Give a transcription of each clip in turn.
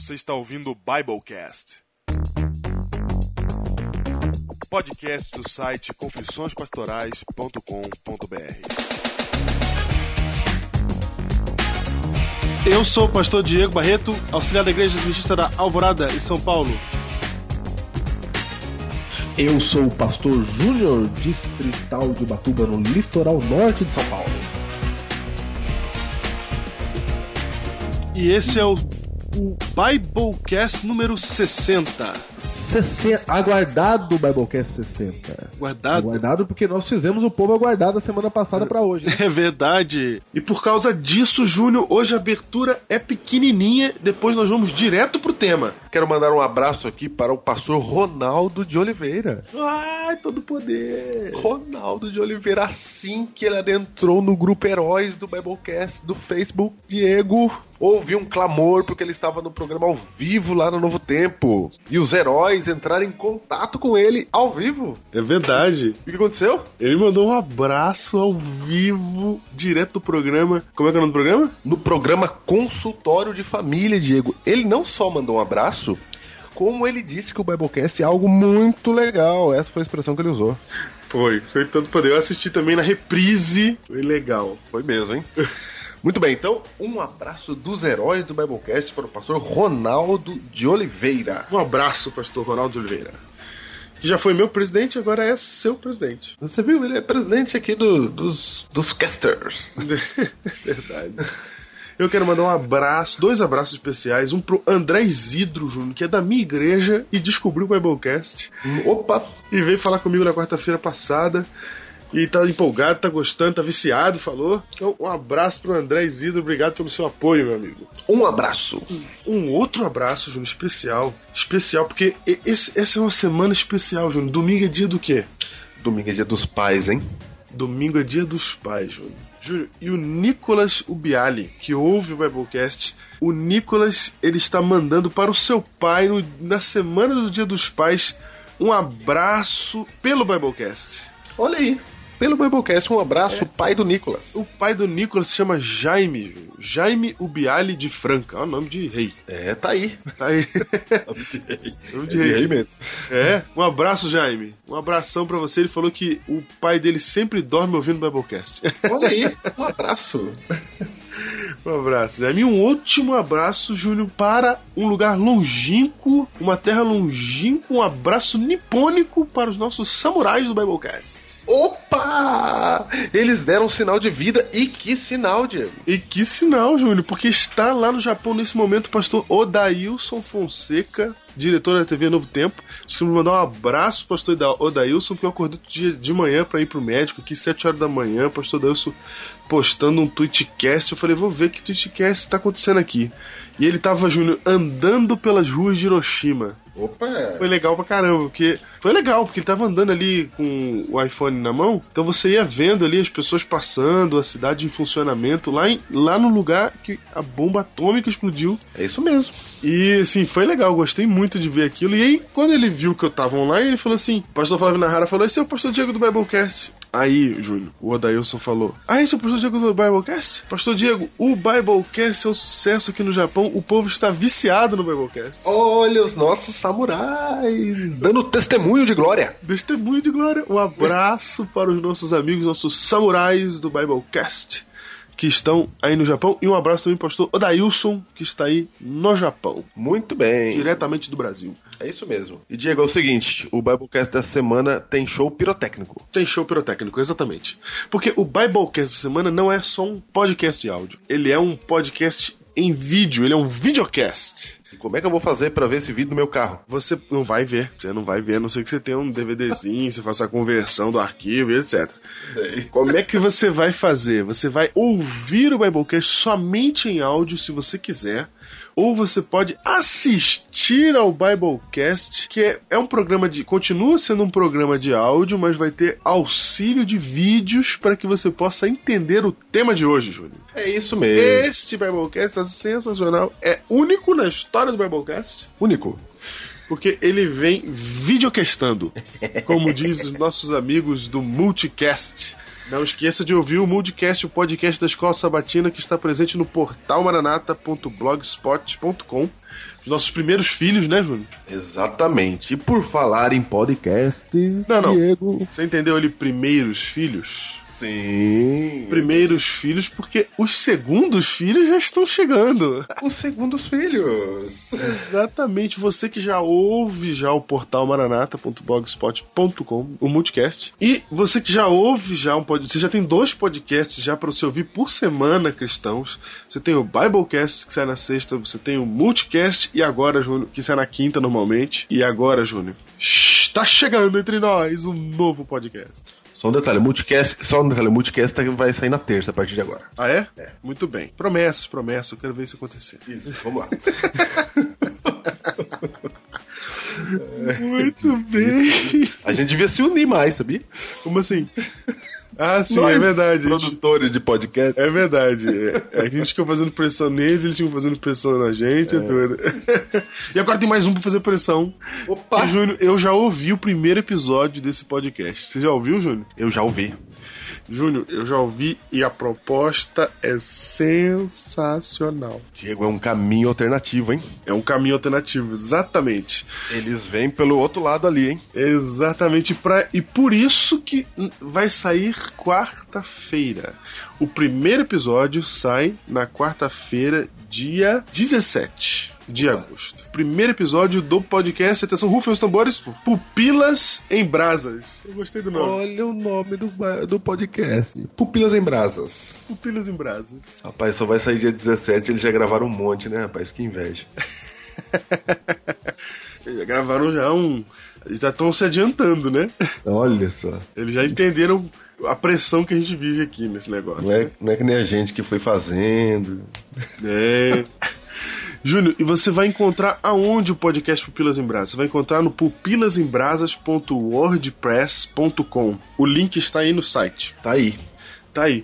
Você está ouvindo o Biblecast. Podcast do site confissõespastorais.com.br. Eu sou o pastor Diego Barreto, auxiliar da Igreja Adventista da Alvorada, em São Paulo. Eu sou o pastor Júnior, distrital de Ubatuba, no litoral norte de São Paulo. E esse é o, o Biblecast número 60. 60, aguardado o Biblecast 60. Guardado? Aguardado porque nós fizemos o povo aguardado a semana passada pra hoje. né? É verdade. E por causa disso, Júnior, hoje a abertura é pequenininha, depois nós vamos direto pro tema. Quero mandar um abraço aqui para o pastor Ronaldo de Oliveira. Ai, todo poder. Ronaldo de Oliveira, assim que ele adentrou no grupo Heróis do Biblecast do Facebook, Diego ouviu um clamor porque ele estava no programa ao vivo lá no Novo Tempo. E os heróis entraram em contato com ele ao vivo. É verdade. O que aconteceu? Ele mandou um abraço ao vivo, direto do programa. Como é que é o nome do programa? No programa Consultório de Família, Diego. Ele não só mandou um abraço, como ele disse que o Biblecast é algo muito legal. Essa foi a expressão que ele usou. Foi, foi tanto poder. Eu assisti também na reprise. Foi legal. Foi mesmo, hein? Muito bem, então um abraço dos heróis do Biblecast para o pastor Ronaldo de Oliveira. Um abraço, pastor Ronaldo de Oliveira. Que já foi meu presidente, agora é seu presidente. Você viu? Ele é presidente aqui do- dos, dos casters. Verdade. Eu quero mandar um abraço, dois abraços especiais. Um pro André Isidro Júnior, que é da minha igreja e descobriu o Biblecast. Opa! E veio falar comigo na quarta-feira passada. E tá empolgado, tá gostando, tá viciado, falou. Então, um abraço pro André Isidro, obrigado pelo seu apoio, meu amigo. Um abraço. Um outro abraço, Júnior, especial. Especial, porque esse- essa é uma semana especial, Júnior. Domingo é dia do quê? Domingo é dia dos pais, hein? Domingo é dia dos pais, Júnior. Júnior, e o Nicolas Ubiali, que ouve o Biblecast, o Nicolas, ele está mandando para o seu pai, no- na semana do dia dos pais, um abraço pelo Biblecast. Olha aí. Pelo Biblecast, um abraço, pai do Nicolas. O pai do Nicolas se chama Jaime. Jaime Ubiali de Franca. É o nome de rei. É, tá aí. Tá aí. Nome de rei. mesmo. É, um abraço, Jaime. Um abração pra você. Ele falou que o pai dele sempre dorme ouvindo o Biblecast. Olha aí. Um abraço. Um abraço, Jaime. Um último abraço, Júnior, para um lugar longínquo, uma terra longínqua. Um abraço nipônico para os nossos samurais do Biblecast. Opa! Eles deram um sinal de vida. E que sinal, Diego? E que sinal, Júnior, porque está lá no Japão nesse momento o pastor Odailson Fonseca, diretor da TV Novo Tempo. Acho que me mandar um abraço, pastor Oda- Odailson, porque eu acordei de, de manhã para ir pro médico, aqui 7 horas da manhã, pastor Odailson postando um tweetcast. Eu falei, vou ver que tweetcast está acontecendo aqui. E ele tava, Júnior, andando pelas ruas de Hiroshima. Opa! Foi legal pra caramba, porque. Foi legal, porque ele tava andando ali com o iPhone na mão, então você ia vendo ali as pessoas passando, a cidade em funcionamento, lá, em- lá no lugar que a bomba atômica explodiu. É isso mesmo. E assim, foi legal, gostei muito de ver aquilo. E aí, quando ele viu que eu tava online, ele falou assim: o pastor Flávio Nahara falou: esse é o pastor Diego do Biblecast. Aí, Júlio, o Odailson falou: Ah, esse é o pastor Diego do Biblecast? Pastor Diego, o Biblecast é um sucesso aqui no Japão, o povo está viciado no Biblecast. Olha os nossos samurais dando testemunho de glória. Testemunho de glória. Um abraço para os nossos amigos, nossos samurais do Biblecast que estão aí no Japão. E um abraço também para o pastor Odailson, que está aí no Japão, Muito bem. diretamente do Brasil. É isso mesmo. E Diego, é o seguinte: o Biblecast dessa semana tem show pirotécnico. Tem show pirotécnico, exatamente. Porque o Biblecast da semana não é só um podcast de áudio. Ele é um podcast em vídeo, ele é um videocast. E como é que eu vou fazer pra ver esse vídeo no meu carro? Você não vai ver, você não vai ver, a não ser que você tenha um DVDzinho, você faça a conversão do arquivo e etc. Como é que você vai fazer? Você vai ouvir o Biblecast somente em áudio, se você quiser, ou você pode assistir ao Biblecast, que é, é um programa de. continua sendo um programa de áudio, mas vai ter auxílio de vídeos para que você possa entender o tema de hoje, Júnior. É isso mesmo. Este Biblecast é sensacional, é único na história do Biblecast. Único. Porque ele vem videocastando, como diz os nossos amigos do Multicast. Não esqueça de ouvir o Multicast, o podcast da Escola Sabatina, que está presente no portal maranata.blogspot.com. Os nossos primeiros filhos, né, Júnior? Exatamente. E por falar em podcasts, Não, não. Diego. Você entendeu ali, primeiros filhos? Sim. Primeiros filhos, porque os segundos filhos já estão chegando. Os segundos filhos. Exatamente, você que já ouve já o portal maranata.blogspot.com, o multicast, e você que já ouve já um podcast, você já tem dois podcasts já para você ouvir por semana cristãos. Você tem o Biblecast que sai na sexta, você tem o multicast e agora, Júnior, que sai na quinta normalmente. E agora, Júnior, está chegando entre nós um novo podcast. Só um detalhe, multicast, só um detalhe, multicast vai sair na terça a partir de agora. Ah, é? É. Muito bem. Promessas, promessas, eu quero ver isso acontecer. Isso, vamos lá. Muito bem. A gente devia se unir mais, sabia? Como assim? Ah, sim, Nós, é verdade. Produtores de podcast. É verdade. É, A gente ficou fazendo pressão neles, eles ficam fazendo pressão na gente. é tudo. E agora tem mais um pra fazer pressão. Opa! E, Júnior, eu já ouvi o primeiro episódio desse podcast. Você já ouviu, Júnior? Eu já ouvi. Júnior, eu já ouvi e a proposta é sensacional. Diego é um caminho alternativo, hein? É um caminho alternativo, exatamente. Eles vêm pelo outro lado ali, hein? Exatamente. Pra, e por isso que vai sair quarta-feira. O primeiro episódio sai na quarta-feira, dia 17 de agosto. Primeiro episódio do podcast. Atenção, rufem os tambores. Pupilas em Brasas. Eu gostei do nome. Olha o nome do, do podcast. Pupilas em Brasas. Pupilas em Brasas. Rapaz, só vai sair dia 17, eles já gravaram um monte, né, rapaz? Que inveja. Eles já gravaram já um. Eles já estão se adiantando, né? Olha só. Eles já entenderam a pressão que a gente vive aqui nesse negócio. Não né? é, não é que nem a gente que foi fazendo. É. Júnior, e você vai encontrar aonde o podcast Pupilas em Brasas? Você vai encontrar no pupilasembrasas.wordpress.com. O link está aí no site. Tá aí. Tá aí.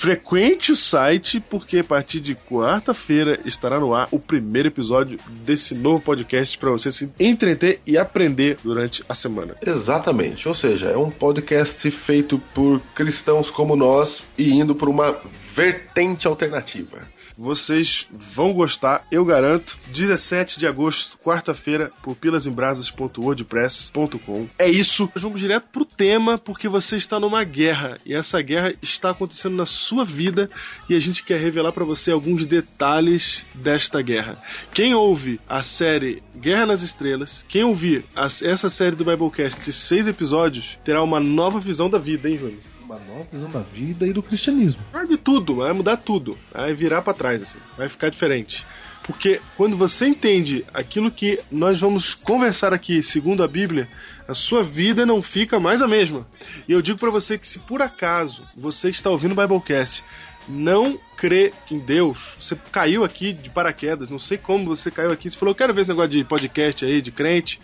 Frequente o site, porque a partir de quarta-feira estará no ar o primeiro episódio desse novo podcast para você se entreter e aprender durante a semana. Exatamente. Ou seja, é um podcast feito por cristãos como nós e indo por uma vertente alternativa. Vocês vão gostar, eu garanto. 17 de agosto, quarta-feira, pupilasembrasas.wordpress.com. É isso. Vamos direto pro tema, porque você está numa guerra. E essa guerra está acontecendo na sua vida e a gente quer revelar para você alguns detalhes desta guerra. Quem ouve a série Guerra nas Estrelas, quem ouvir essa série do Biblecast de seis episódios, terá uma nova visão da vida, hein, Júnior? Uma nova da vida e do cristianismo. Vai de tudo, vai mudar tudo. Vai virar pra trás, assim. Vai ficar diferente. Porque quando você entende aquilo que nós vamos conversar aqui, segundo a Bíblia, a sua vida não fica mais a mesma. E eu digo pra você que se por acaso você está ouvindo o Biblecast, não crê em Deus, você caiu aqui de paraquedas, não sei como você caiu aqui, você falou, quero ver esse negócio de podcast aí, de crente,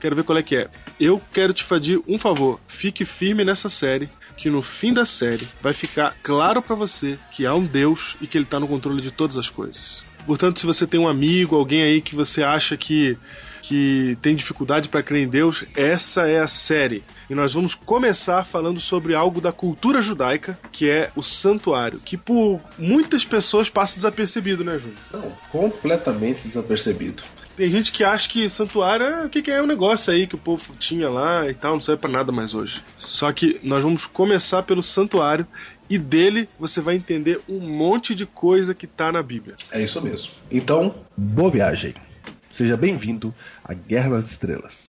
quero ver qual é que é. Eu quero te pedir um favor, fique firme nessa série, que no fim da série vai ficar claro pra você que há um Deus e que ele tá no controle de todas as coisas. Portanto, se você tem um amigo, alguém aí que você acha que que tem dificuldade para crer em Deus, essa é a série. E nós vamos começar falando sobre algo da cultura judaica, que é o santuário, que por muitas pessoas passa desapercebido, né, Júnior? Não, completamente desapercebido. Tem gente que acha que santuário é o que, que é um negócio aí que o povo tinha lá e tal, não serve pra nada mais hoje. Só que nós vamos começar pelo santuário e dele você vai entender um monte de coisa que tá na Bíblia. É isso mesmo. Então, boa viagem. Seja bem-vindo à Guerra nas Estrelas.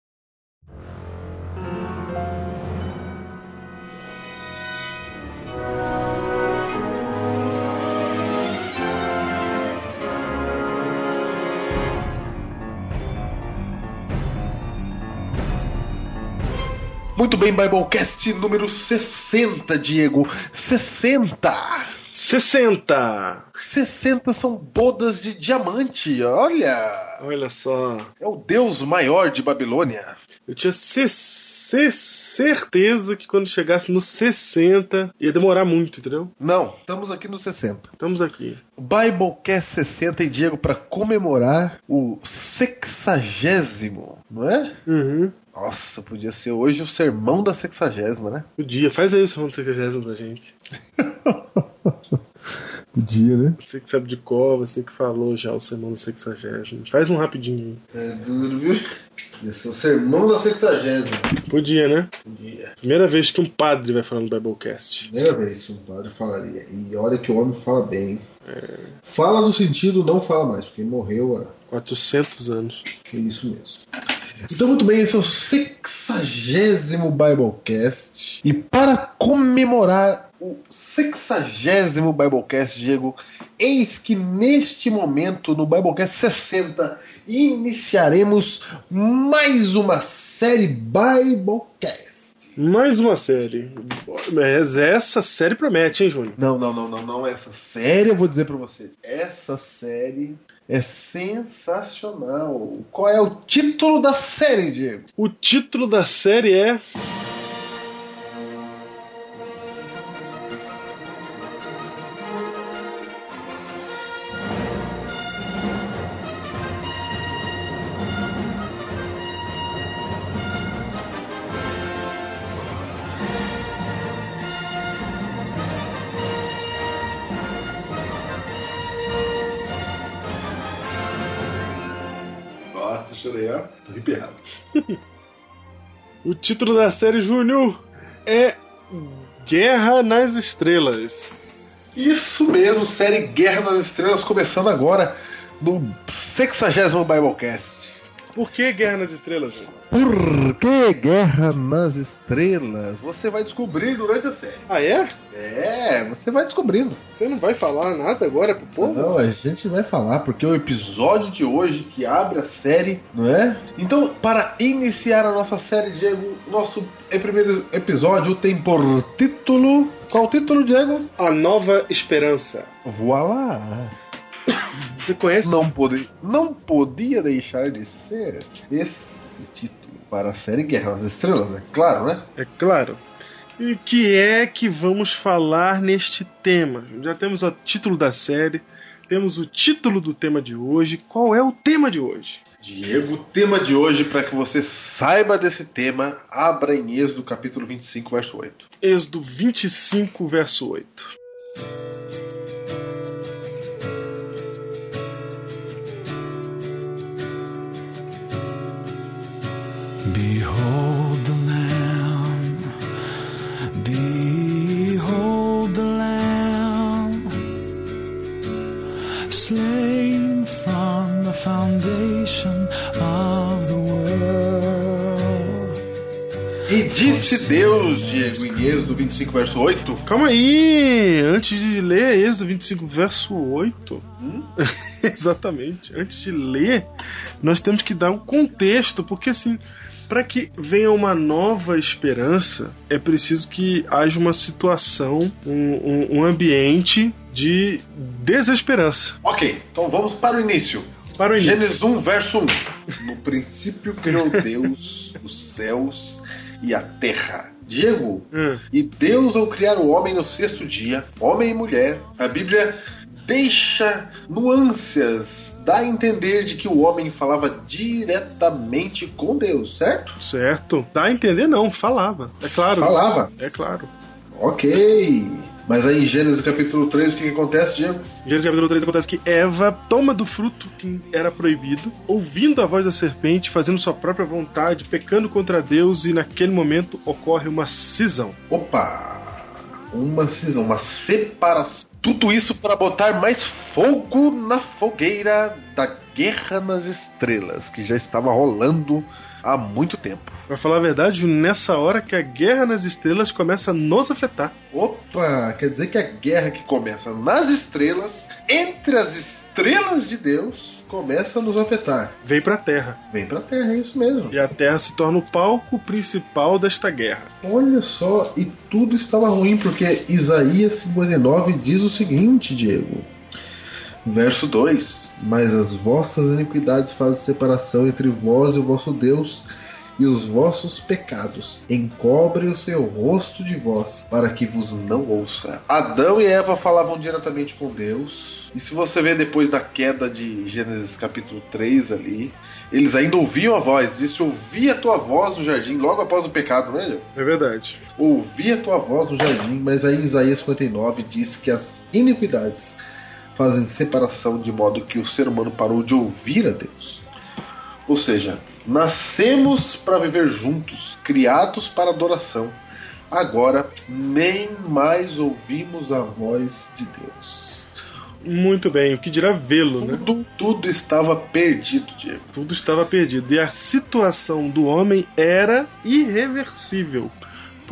Muito bem, Biblecast número 60, Diego. 60! 60! 60 são bodas de diamante, olha! Olha só. É o deus maior de Babilônia. Eu tinha ce- ce- certeza que quando chegasse no 60 ia demorar muito, entendeu? Não, estamos aqui no 60. Estamos aqui. Biblecast 60 e Diego para comemorar o sexagésimo, não é? Uhum. Nossa, podia ser hoje o sermão da sexagésima, né? Podia. Faz aí o sermão do 60 pra gente. Podia, né? Você que sabe de cor, você que falou já o sermão do 60. Faz um rapidinho É duro, viu? Esse é o sermão da sexagésima. aí. Podia, né? Podia. Primeira vez que um padre vai falar no Biblecast. Primeira vez que um padre falaria. E olha que o homem fala bem. Fala no sentido, não fala mais, porque morreu há 400 anos. É isso mesmo. Então, muito bem, esse é o sexagésimo Biblecast. E para comemorar o sexagésimo Biblecast, Diego, eis que neste momento, no Biblecast 60, iniciaremos mais uma série Biblecast. Mais uma série. Mas essa série promete, hein, Júnior? Não, não, não, não, não. Essa série, eu vou dizer pra você. Essa série é sensacional. Qual é o título da série, Diego? O título da série é. Título da série, Júnior, é Guerra nas Estrelas. Isso mesmo, série Guerra nas Estrelas começando agora no 60 Biblecast. Por que Guerra nas Estrelas, Júnior? Por que Guerra nas Estrelas? Você vai descobrir durante a série. Ah, é? É, você vai descobrindo. Você não vai falar nada agora pro povo? Não, a gente vai falar, porque o episódio de hoje que abre a série, não é? Então, para iniciar a nossa série, Diego, nosso é, primeiro episódio tem por título. Qual o título, Diego? A Nova Esperança. Voilá! Você conhece? Não, pode, não podia deixar de ser esse título para a série Guerra nas Estrelas, é claro, né? É claro. E o que é que vamos falar neste tema? Já temos o título da série, temos o título do tema de hoje. Qual é o tema de hoje? Diego, o tema de hoje, para que você saiba desse tema, abra em Êxodo capítulo 25, verso 8. Êxodo 25, verso 8. E disse Deus, Diego, em Êxodo 25, verso 8. Calma aí! Antes de ler Êxodo 25, verso 8. Exatamente. Antes de ler, nós temos que dar um contexto, porque assim, para que venha uma nova esperança, é preciso que haja uma situação, um, um- um ambiente de desesperança. Ok, então vamos para o início. Para o início. Gênesis 1, verso 1. No princípio criou Deus os céus e a terra. Diego, Hum. e Deus, ao criar o homem no sexto dia, homem e mulher, a Bíblia deixa nuances, dá a entender de que o homem falava diretamente com Deus, certo? Certo. Dá a entender não, falava. É claro. Falava? É claro. Ok. Mas aí em Gênesis capítulo 3, o que, que acontece, Diego? Em Gênesis capítulo 3 acontece que Eva toma do fruto que era proibido, ouvindo a voz da serpente, fazendo sua própria vontade, pecando contra Deus, e naquele momento ocorre uma cisão. Opa! Uma cisão, uma separação. Tudo isso para botar mais fogo na fogueira da Guerra nas Estrelas, que já estava rolando há muito tempo. Pra falar a verdade, nessa hora que a guerra nas estrelas começa a nos afetar. Opa! Quer dizer que a guerra que começa nas estrelas, entre as estrelas de Deus, começa a nos afetar. Vem pra Terra. Vem pra Terra, é isso mesmo. E a Terra se torna o palco principal desta guerra. Olha só, e tudo estava ruim, porque Isaías 59 diz o seguinte, Diego. Verso 2. Mas as vossas iniquidades fazem separação entre vós e o vosso Deus, e os vossos pecados encobrem o seu rosto de vós, para que vos não ouça. Adão e Eva falavam diretamente com Deus. E se você ver depois da queda de Gênesis capítulo 3 ali, eles ainda ouviam a voz. Disse: Ouvi a tua voz no jardim logo após o pecado, não é? É verdade. Ouvi a tua voz no jardim, mas aí Isaías 59 diz que as iniquidades fazem separação de modo que o ser humano parou de ouvir a Deus. Ou seja, nascemos para viver juntos, criados para adoração. Agora nem mais ouvimos a voz de Deus. Muito bem, o que dirá vê-lo, né? Tudo, tudo estava perdido, Diego. Tudo estava perdido. E a situação do homem era irreversível.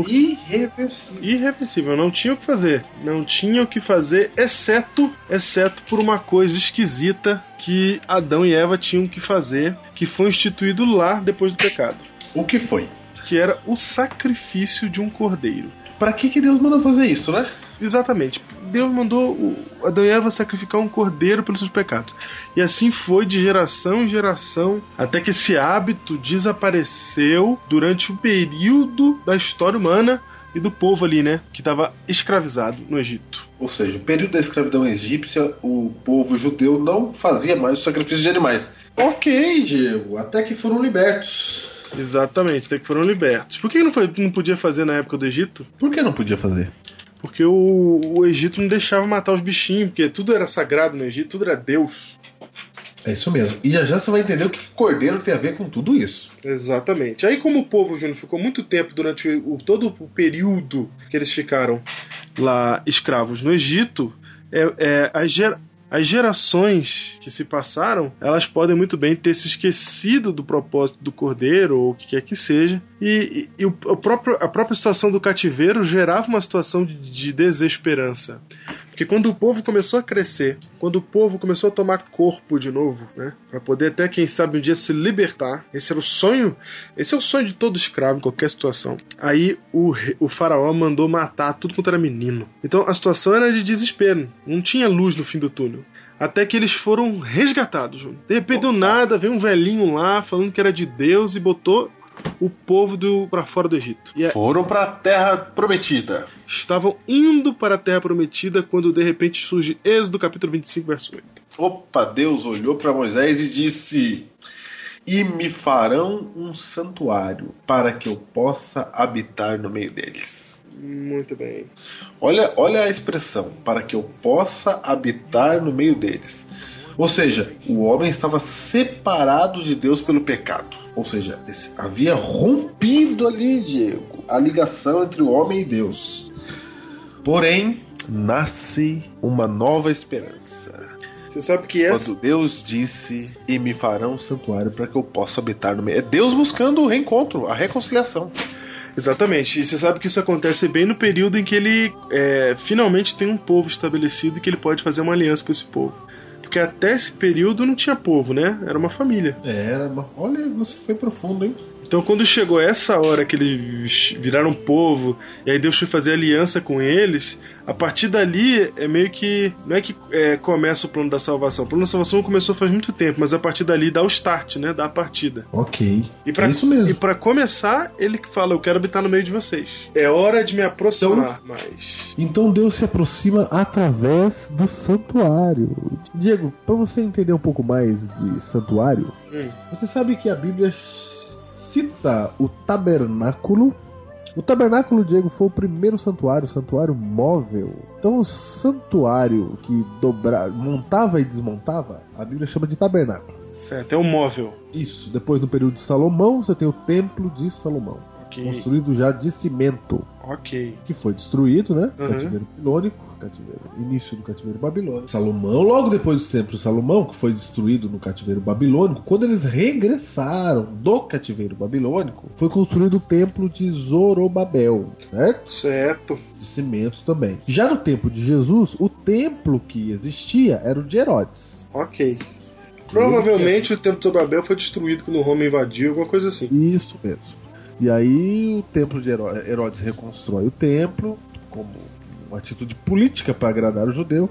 Irreversível. Irreversível, não tinha o que fazer. Não tinha o que fazer, exceto, exceto por uma coisa esquisita que Adão e Eva tinham que fazer, que foi instituído lá depois do pecado. O que foi? Que era o sacrifício de um cordeiro. Para que, que Deus mandou fazer isso, né? Exatamente. Deus mandou Adão e Eva sacrificar um cordeiro pelos seus pecados. E assim foi de geração em geração, até que esse hábito desapareceu durante o período da história humana e do povo ali, né? Que estava escravizado no Egito. Ou seja, o período da escravidão egípcia, o povo judeu não fazia mais o sacrifício de animais. Ok, Diego, até que foram libertos. Exatamente, até que foram libertos. Por que não, foi, não podia fazer na época do Egito? Por que não podia fazer? Porque o, o Egito não deixava matar os bichinhos, porque tudo era sagrado no Egito, tudo era Deus. É isso mesmo. E já já você vai entender o que cordeiro tem a ver com tudo isso. Exatamente. Aí, como o povo, Júnior, ficou muito tempo durante o, todo o período que eles ficaram lá escravos no Egito, é, é, as, as gerações que se passaram, elas podem muito bem ter se esquecido do propósito do cordeiro, ou o que quer que seja, e, e, e o, o próprio, a própria situação do cativeiro gerava uma situação de, de desesperança. Porque quando o povo começou a crescer, quando o povo começou a tomar corpo de novo, né, para poder até quem sabe um dia se libertar, esse era o sonho, esse é o sonho de todo escravo em qualquer situação. Aí o, o faraó mandou matar tudo quanto era menino. Então a situação era de desespero, não tinha luz no fim do túnel. Até que eles foram resgatados. De repente, do nada, veio um velhinho lá falando que era de Deus e botou o povo do para fora do Egito. E Foram para a terra prometida. estavam indo para a terra prometida quando de repente surge Êxodo capítulo 25, verso 8. Opa, Deus olhou para Moisés e disse: E me farão um santuário para que eu possa habitar no meio deles. Muito bem. Olha, olha a expressão, para que eu possa habitar no meio deles. Ou seja, o homem estava separado de Deus pelo pecado. Ou seja, esse- havia rompido ali, Diego, a ligação entre o homem e Deus. Porém, nasce uma nova esperança. Você sabe que essa Quando Deus disse: E me farão um santuário para que eu possa habitar no meio. É Deus buscando o reencontro, a reconciliação. Exatamente. E você sabe que isso acontece bem no período em que ele é, finalmente tem um povo estabelecido e que ele pode fazer uma aliança com esse povo. Porque até esse período não tinha povo, né? Era uma família. Era, uma- olha, você foi profundo, hein? Então, quando chegou essa hora que eles viraram povo, e aí Deus foi fazer aliança com eles, a partir dali é meio que. Não é que é, começa o plano da salvação. O plano da salvação começou faz muito tempo, mas a partir dali dá o start, né? Dá a partida. Ok. E pra, É isso mesmo. E pra começar, ele que fala: Eu quero habitar no meio de vocês. É hora de me aproximar mais. Então Deus se aproxima através do santuário. Diego, para você entender um pouco mais de santuário, Hum. você sabe que a Bíblia cita o tabernáculo. O tabernáculo, Diego, foi o primeiro santuário, o santuário móvel. Então, o santuário que dobra, montava e desmontava, a Bíblia chama de tabernáculo. Certo, é um móvel. Isso. Depois, no período de Salomão, você tem o Templo de Salomão, Ok. construído já de cimento Ok. que foi destruído, né? Uhum. Cativeiro babilônico, cativeiro, início do cativeiro babilônico. Salomão, logo depois do templo de Salomão, que foi destruído no cativeiro babilônico, quando eles regressaram do cativeiro babilônico, foi construído o templo de Zorobabel, certo? Certo. De cimentos também. Já no tempo de Jesus, o templo que existia era o de Herodes. Ok. Provavelmente o templo de Babel foi destruído quando Roma invadiu, alguma coisa assim. Isso mesmo. E aí o templo de Herodes reconstrói o templo como uma atitude política para agradar o judeu.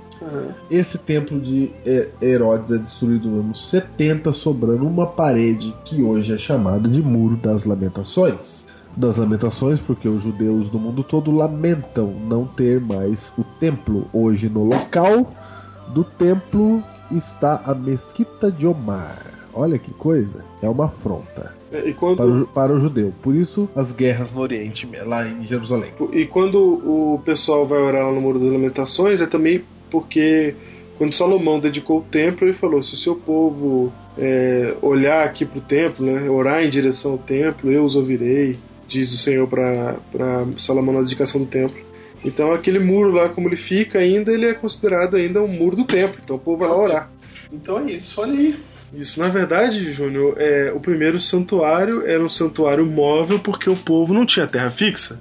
Esse templo de He- Herodes é destruído no ano 70, sobrando uma parede que hoje é chamada de Muro das Lamentações. Das Lamentações, porque os judeus do mundo todo lamentam não ter mais o templo. Hoje, no local do templo, está a Mesquita de Omar. Olha que coisa, é uma afronta É, E quando, para o, para o judeu. Por isso, as guerras no Oriente, lá em Jerusalém. e quando o pessoal vai orar lá no Muro das Lamentações, é também porque quando Salomão dedicou o templo, ele falou: se o seu povo é, olhar aqui para o templo, né, orar em direção ao templo, eu os ouvirei, diz o Senhor para Salomão na dedicação do templo. Então aquele muro lá, como ele fica ainda, ele é considerado ainda um muro do templo. Então o povo vai lá orar. Então é isso, olha aí. Isso, na verdade, Júnior, é, o primeiro santuário era um santuário móvel porque o povo não tinha terra fixa.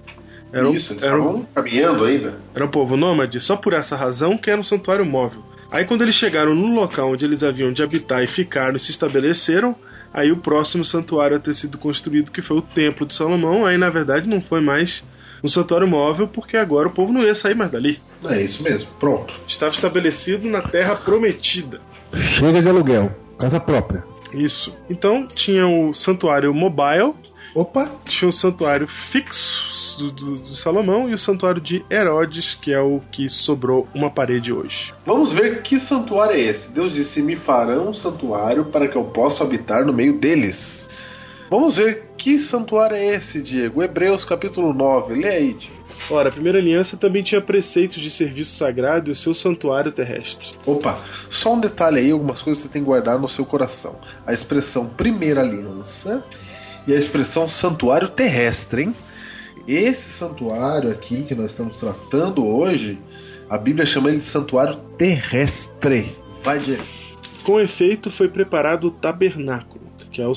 Era um, isso, eles era, um, estavam caminhando ainda. era um povo nômade, só por essa razão que era um santuário móvel. Aí quando eles chegaram no local onde eles haviam de habitar e ficaram e se estabeleceram, aí o próximo santuário a ter sido construído, que foi o Templo de Salomão, aí na verdade não foi mais um santuário móvel, porque agora o povo não ia sair mais dali. É isso mesmo, pronto. Estava estabelecido na terra prometida. Chega de aluguel, casa própria. Isso. Então tinha o santuário mobile, Opa, tinha o santuário fixo do, do- do Salomão e o santuário de Herodes, que é o que sobrou uma parede hoje. Vamos ver que santuário é esse. Deus disse: Me farão um santuário para que eu possa habitar no meio deles. Vamos ver que santuário é esse, Diego. Hebreus capítulo 9. Lê aí, Diego. Ora, a primeira aliança também tinha preceitos de serviço sagrado e o seu santuário terrestre. Opa, só um detalhe aí, algumas coisas você tem que guardar no seu coração. A expressão primeira aliança e a expressão santuário terrestre, hein? Esse santuário aqui que nós estamos tratando hoje, a Bíblia chama ele de santuário terrestre. Vai, Diego. Com efeito, foi preparado o tabernáculo, que é o,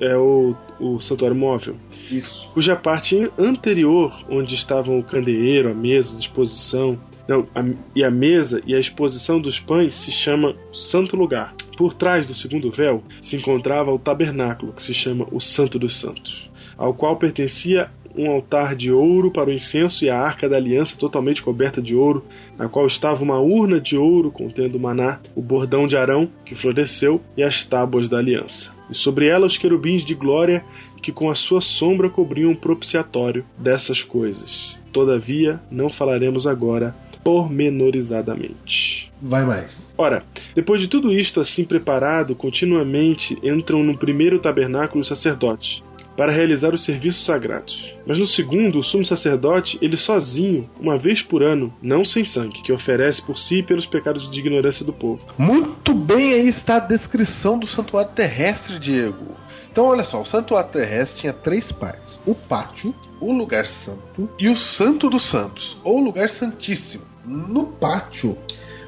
é o, o santuário móvel, Isso. cuja parte anterior, onde estavam o candeeiro, a mesa de exposição, não, a- e a mesa e a exposição dos pães se chama Santo Lugar. Por trás do segundo véu se encontrava o tabernáculo, que se chama o Santo dos Santos, ao qual pertencia um altar de ouro para o incenso e a arca da aliança totalmente coberta de ouro, na qual estava uma urna de ouro contendo o maná, o bordão de Arão que floresceu e as tábuas da aliança. E sobre ela os querubins de glória que com a sua sombra cobriam o propiciatório dessas coisas. Todavia, não falaremos agora pormenorizadamente. vai mais. Ora, depois de tudo isto assim preparado, continuamente entram no primeiro tabernáculo os sacerdotes, para realizar os serviços sagrados. Mas no segundo, o sumo sacerdote, ele sozinho, uma vez por ano, não sem sangue, que oferece por si e pelos pecados de ignorância do povo. Muito bem, aí está a descrição do santuário terrestre, Diego. Então, olha só, o santuário terrestre tinha três partes: o pátio, o lugar santo e o santo dos santos, ou lugar santíssimo. No pátio,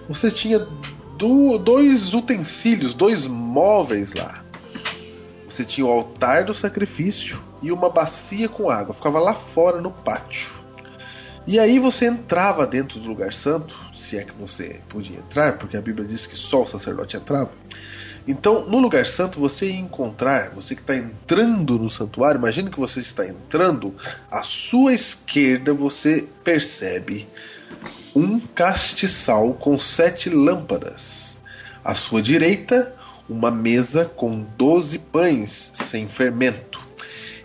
Você tinha do- dois utensílios, dois móveis lá. Você tinha o altar do sacrifício e uma bacia com água. Ficava lá fora no pátio. E aí você entrava dentro do lugar santo, se é que você podia entrar, porque a Bíblia diz que só o sacerdote entrava. Então, no lugar santo, você ia encontrar, você que está entrando no santuário, imagine que você está entrando, à sua esquerda você percebe um castiçal com sete lâmpadas. À sua direita, uma mesa com doze pães sem fermento.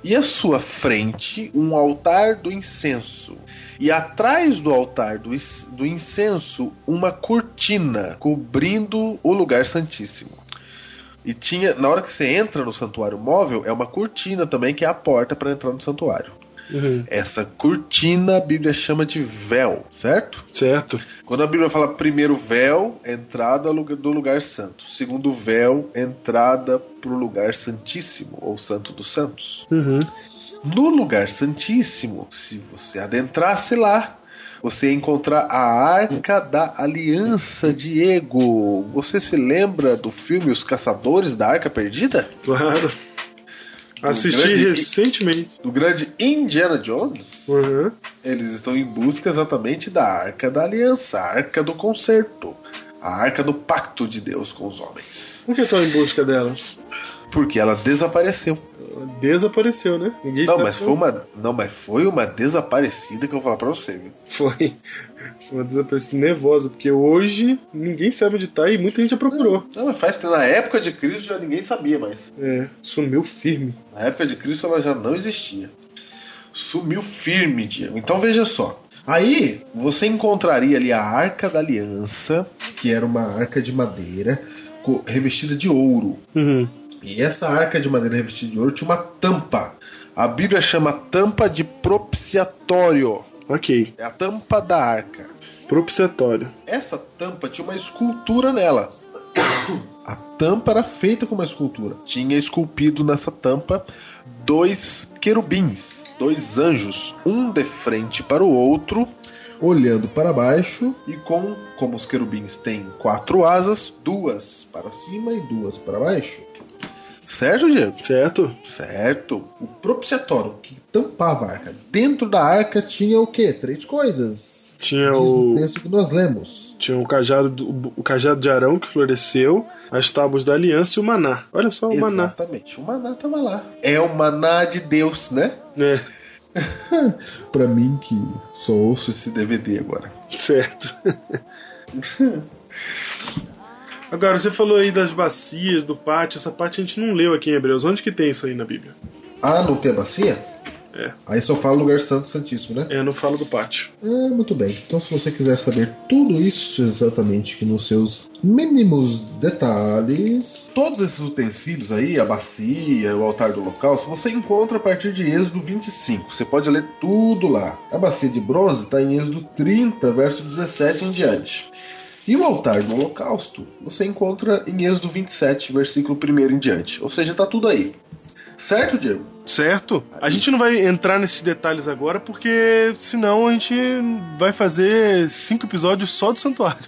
E à sua frente, um altar do incenso. E atrás do altar do, do incenso, uma cortina cobrindo o lugar santíssimo. E tinha, na hora que você entra no santuário móvel, é uma cortina também que é a porta para entrar no santuário. Uhum. Essa cortina a Bíblia chama de véu, certo? Certo? Quando a Bíblia fala primeiro véu, entrada do lugar santo. Segundo véu, entrada para o lugar santíssimo, ou santo dos santos. Uhum. No lugar santíssimo, se você adentrasse lá, você ia encontrar a Arca da Aliança, Diego. Você se lembra do filme Os Caçadores da Arca Perdida? Claro. Assisti grande- recentemente. Do grande Indiana Jones? Uhum. Eles estão em busca exatamente da Arca da Aliança, a Arca do Concerto. A arca do pacto de Deus com os homens. Por que estão em busca dela? Porque ela desapareceu. Ela Desapareceu, né? Ninguém Não, mas foi uma, não, mas foi uma desaparecida que eu vou falar pra você, viu? Foi uma desaparecida nervosa, porque hoje ninguém sabe onde tá e muita gente já procurou. Não, mas faz que na época de Cristo já ninguém sabia mais. É, sumiu firme. Na época de Cristo ela já não existia. Sumiu firme, Diego. Então veja só. Aí você encontraria ali a Arca da Aliança, que era uma arca de madeira revestida de ouro. Uhum. E essa arca de madeira revestida de ouro tinha uma tampa. A Bíblia chama tampa de propiciatório. Ok. É a tampa da arca. Propiciatório. Essa tampa tinha uma escultura nela. A tampa era feita com uma escultura. Tinha esculpido nessa tampa dois querubins, dois anjos, um de frente para o outro, Olhando para baixo, e com, como os querubins têm quatro asas, duas para cima. cima e duas para baixo. Certo, Diego? Certo? Certo. O propiciatório que tampava a arca. Dentro da arca tinha o quê? Três coisas. Tinha Diz no o. texto que nós lemos. Tinha o cajado, do, o cajado de Arão que floresceu, as tábuas da aliança e o maná. Olha só o maná. Exatamente. O maná tava lá. É o maná de Deus, né? É, Pra mim que Só ouço esse DVD agora. certo. Agora, você falou aí das bacias, do pátio, essa parte a gente não leu aqui em Hebreus. Onde que tem isso aí na Bíblia? Ah, não tem a bacia? É. Aí só fala lugar santo santíssimo, né? É, não falo do pátio. É, muito bem. Então, se você quiser saber tudo isso exatamente, que nos seus mínimos detalhes. Todos esses utensílios aí, a bacia, o altar do holocausto, você encontra a partir de Êxodo 25. Você pode ler tudo lá. A bacia de bronze está em Êxodo 30, verso 17 em diante. E o altar do holocausto você encontra em Êxodo 27, versículo 1 em diante. Ou seja, tá tudo aí. Certo, Diego? Certo? A gente não vai entrar nesses detalhes agora, porque senão a gente vai fazer cinco episódios só do santuário.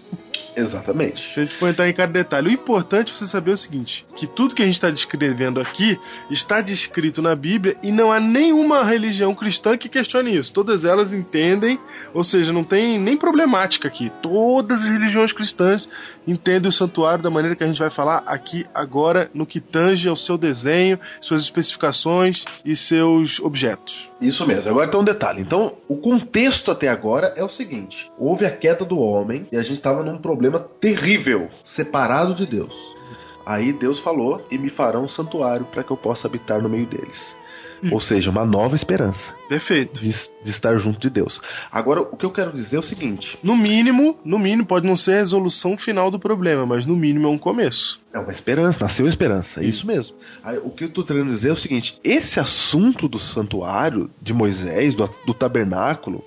Exatamente. Se a gente for entrar em cada detalhe. O importante é você saber o seguinte: que tudo que a gente está descrevendo aqui está descrito na Bíblia e não há nenhuma religião cristã que questione isso. Todas elas entendem, ou seja, não tem nem problemática aqui. Todas as religiões cristãs entendem o santuário da maneira que a gente vai falar aqui agora, no que tange ao seu desenho, suas especificações e seus objetos. Isso mesmo. Agora tem um detalhe. Então, o contexto até agora é o seguinte: houve a queda do homem e a gente estava num problema terrível, separado de Deus. Aí Deus falou: "E me farão um santuário para que eu possa habitar no meio deles." Ou seja, uma nova esperança Perfeito. de, de estar junto de Deus. Agora, o que eu quero dizer é o seguinte: No mínimo, no mínimo, pode não ser a resolução final do problema, mas no mínimo é um começo. é uma esperança, nasceu esperança, é isso mesmo. Aí, o que eu estou querendo dizer é o seguinte: esse assunto do santuário de Moisés, do, do tabernáculo,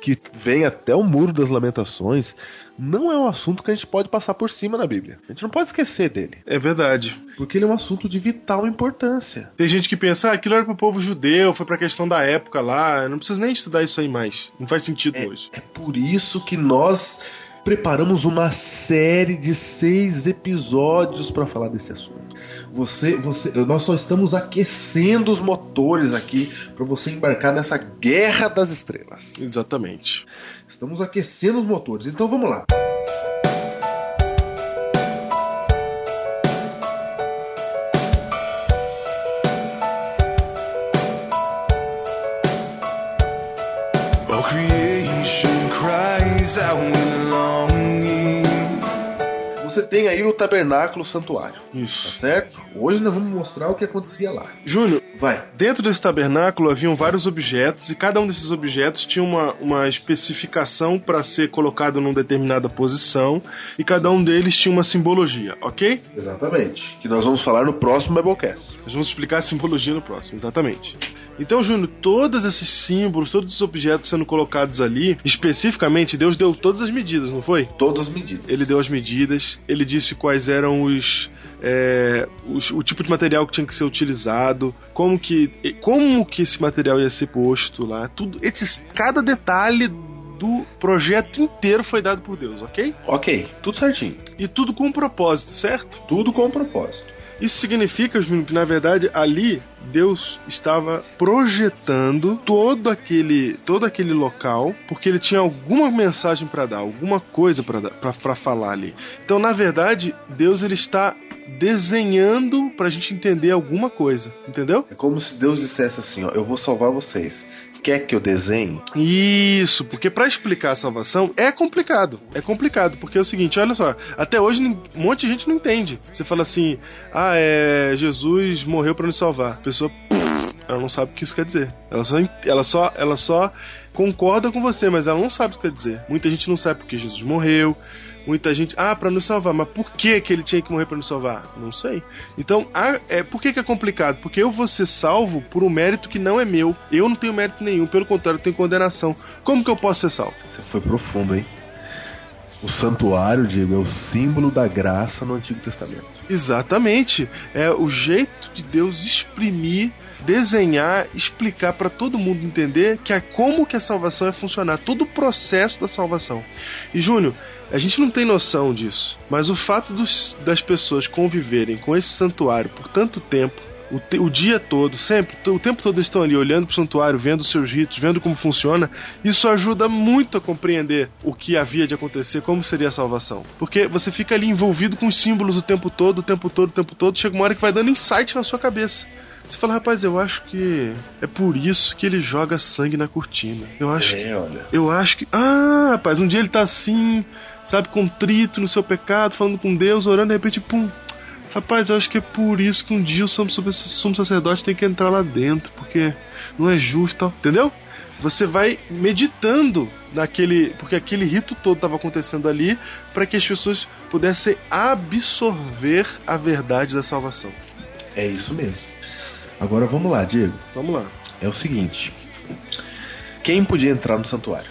que vem até o muro das lamentações, não é um assunto que a gente pode passar por cima na Bíblia. A gente não pode esquecer dele, É verdade. porque ele é um assunto de vital importância. Tem gente que pensa, ah, aquilo era pro povo judeu, foi pra questão da época lá, eu não preciso nem estudar isso aí mais. Não faz sentido hoje. É por isso que nós preparamos uma série de seis episódios para falar desse assunto. Você, você, nós só estamos aquecendo os motores aqui para você embarcar nessa guerra das estrelas. Exatamente. Estamos aquecendo os motores. Então vamos lá. Tem aí o tabernáculo santuário, tá Isso. certo? Hoje nós vamos mostrar o que acontecia lá. Júnior, Vai. dentro desse tabernáculo haviam vários objetos e cada um desses objetos tinha uma, uma especificação para ser colocado numa determinada posição e cada um deles tinha uma simbologia, ok? Exatamente. Que nós vamos falar no próximo Biblecast. Nós vamos explicar a simbologia no próximo, exatamente. Então, Júnior, todos esses símbolos, todos esses objetos sendo colocados ali, especificamente, Deus deu todas as medidas, não foi? Todas as medidas. Ele deu as medidas, ele disse quais eram os, é, os- o tipo de material que tinha que ser utilizado, como que, como que esse material ia ser posto lá, tudo, esses, cada detalhe do projeto inteiro foi dado por Deus, ok? Ok, tudo certinho. E tudo com um propósito, certo? Tudo com propósito. Isso significa, Júnior, que na verdade ali Deus estava projetando todo aquele, todo aquele local, porque ele tinha alguma mensagem para dar, alguma coisa para falar ali. Então, na verdade, Deus ele está desenhando pra gente entender alguma coisa, entendeu? É como se Deus dissesse assim, ó, eu vou salvar vocês quer que eu desenhe? Isso, porque para explicar a salvação é complicado. É complicado, porque é o seguinte, olha só, até hoje um monte de gente não entende. Você fala assim: "Ah, é Jesus morreu para nos salvar". A pessoa ela não sabe o que isso quer dizer. Ela só, ela só, ela só concorda com você, mas ela não sabe o que quer dizer. Muita gente não sabe porque Jesus morreu, Muita gente, ah, para nos salvar, mas por que, que ele tinha que morrer para nos salvar? Não sei. Então, a, é, por que, que é complicado? Porque eu vou ser salvo por um mérito que não é meu. Eu não tenho mérito nenhum, pelo contrário, eu tenho condenação. Como que eu posso ser salvo? Você foi profundo, hein? O santuário, Diego, é o símbolo da graça no Antigo Testamento. Exatamente. É o jeito de Deus exprimir, desenhar, explicar para todo mundo entender que é como que a salvação é funcionar, todo o processo da salvação. E Júnior, a gente não tem noção disso, mas o fato dos, das pessoas conviverem com esse santuário por tanto tempo, o, te, o, dia todo, sempre, o tempo todo estão ali olhando para o santuário, vendo seus ritos, vendo como funciona, isso ajuda muito a compreender o que havia de acontecer, como seria a salvação. Porque você fica ali envolvido com os símbolos o tempo todo, o tempo todo, o tempo todo, chega uma hora que vai dando insight na sua cabeça. Você fala, rapaz, eu acho que é por isso que ele joga sangue na cortina. Eu acho. É, olha. Eu acho que. Ah, rapaz, um dia ele tá assim, sabe, contrito no seu pecado, falando com Deus, orando, de repente, pum. Rapaz, eu acho que é por isso que um dia o sumo, sumo sacerdote tem que entrar lá dentro, porque não é justo, entendeu? Você vai meditando naquele, porque aquele rito todo estava acontecendo ali para que as pessoas pudessem absorver a verdade da salvação. É isso mesmo. Agora vamos lá, Diego. Vamos lá. É o seguinte: quem podia entrar no santuário?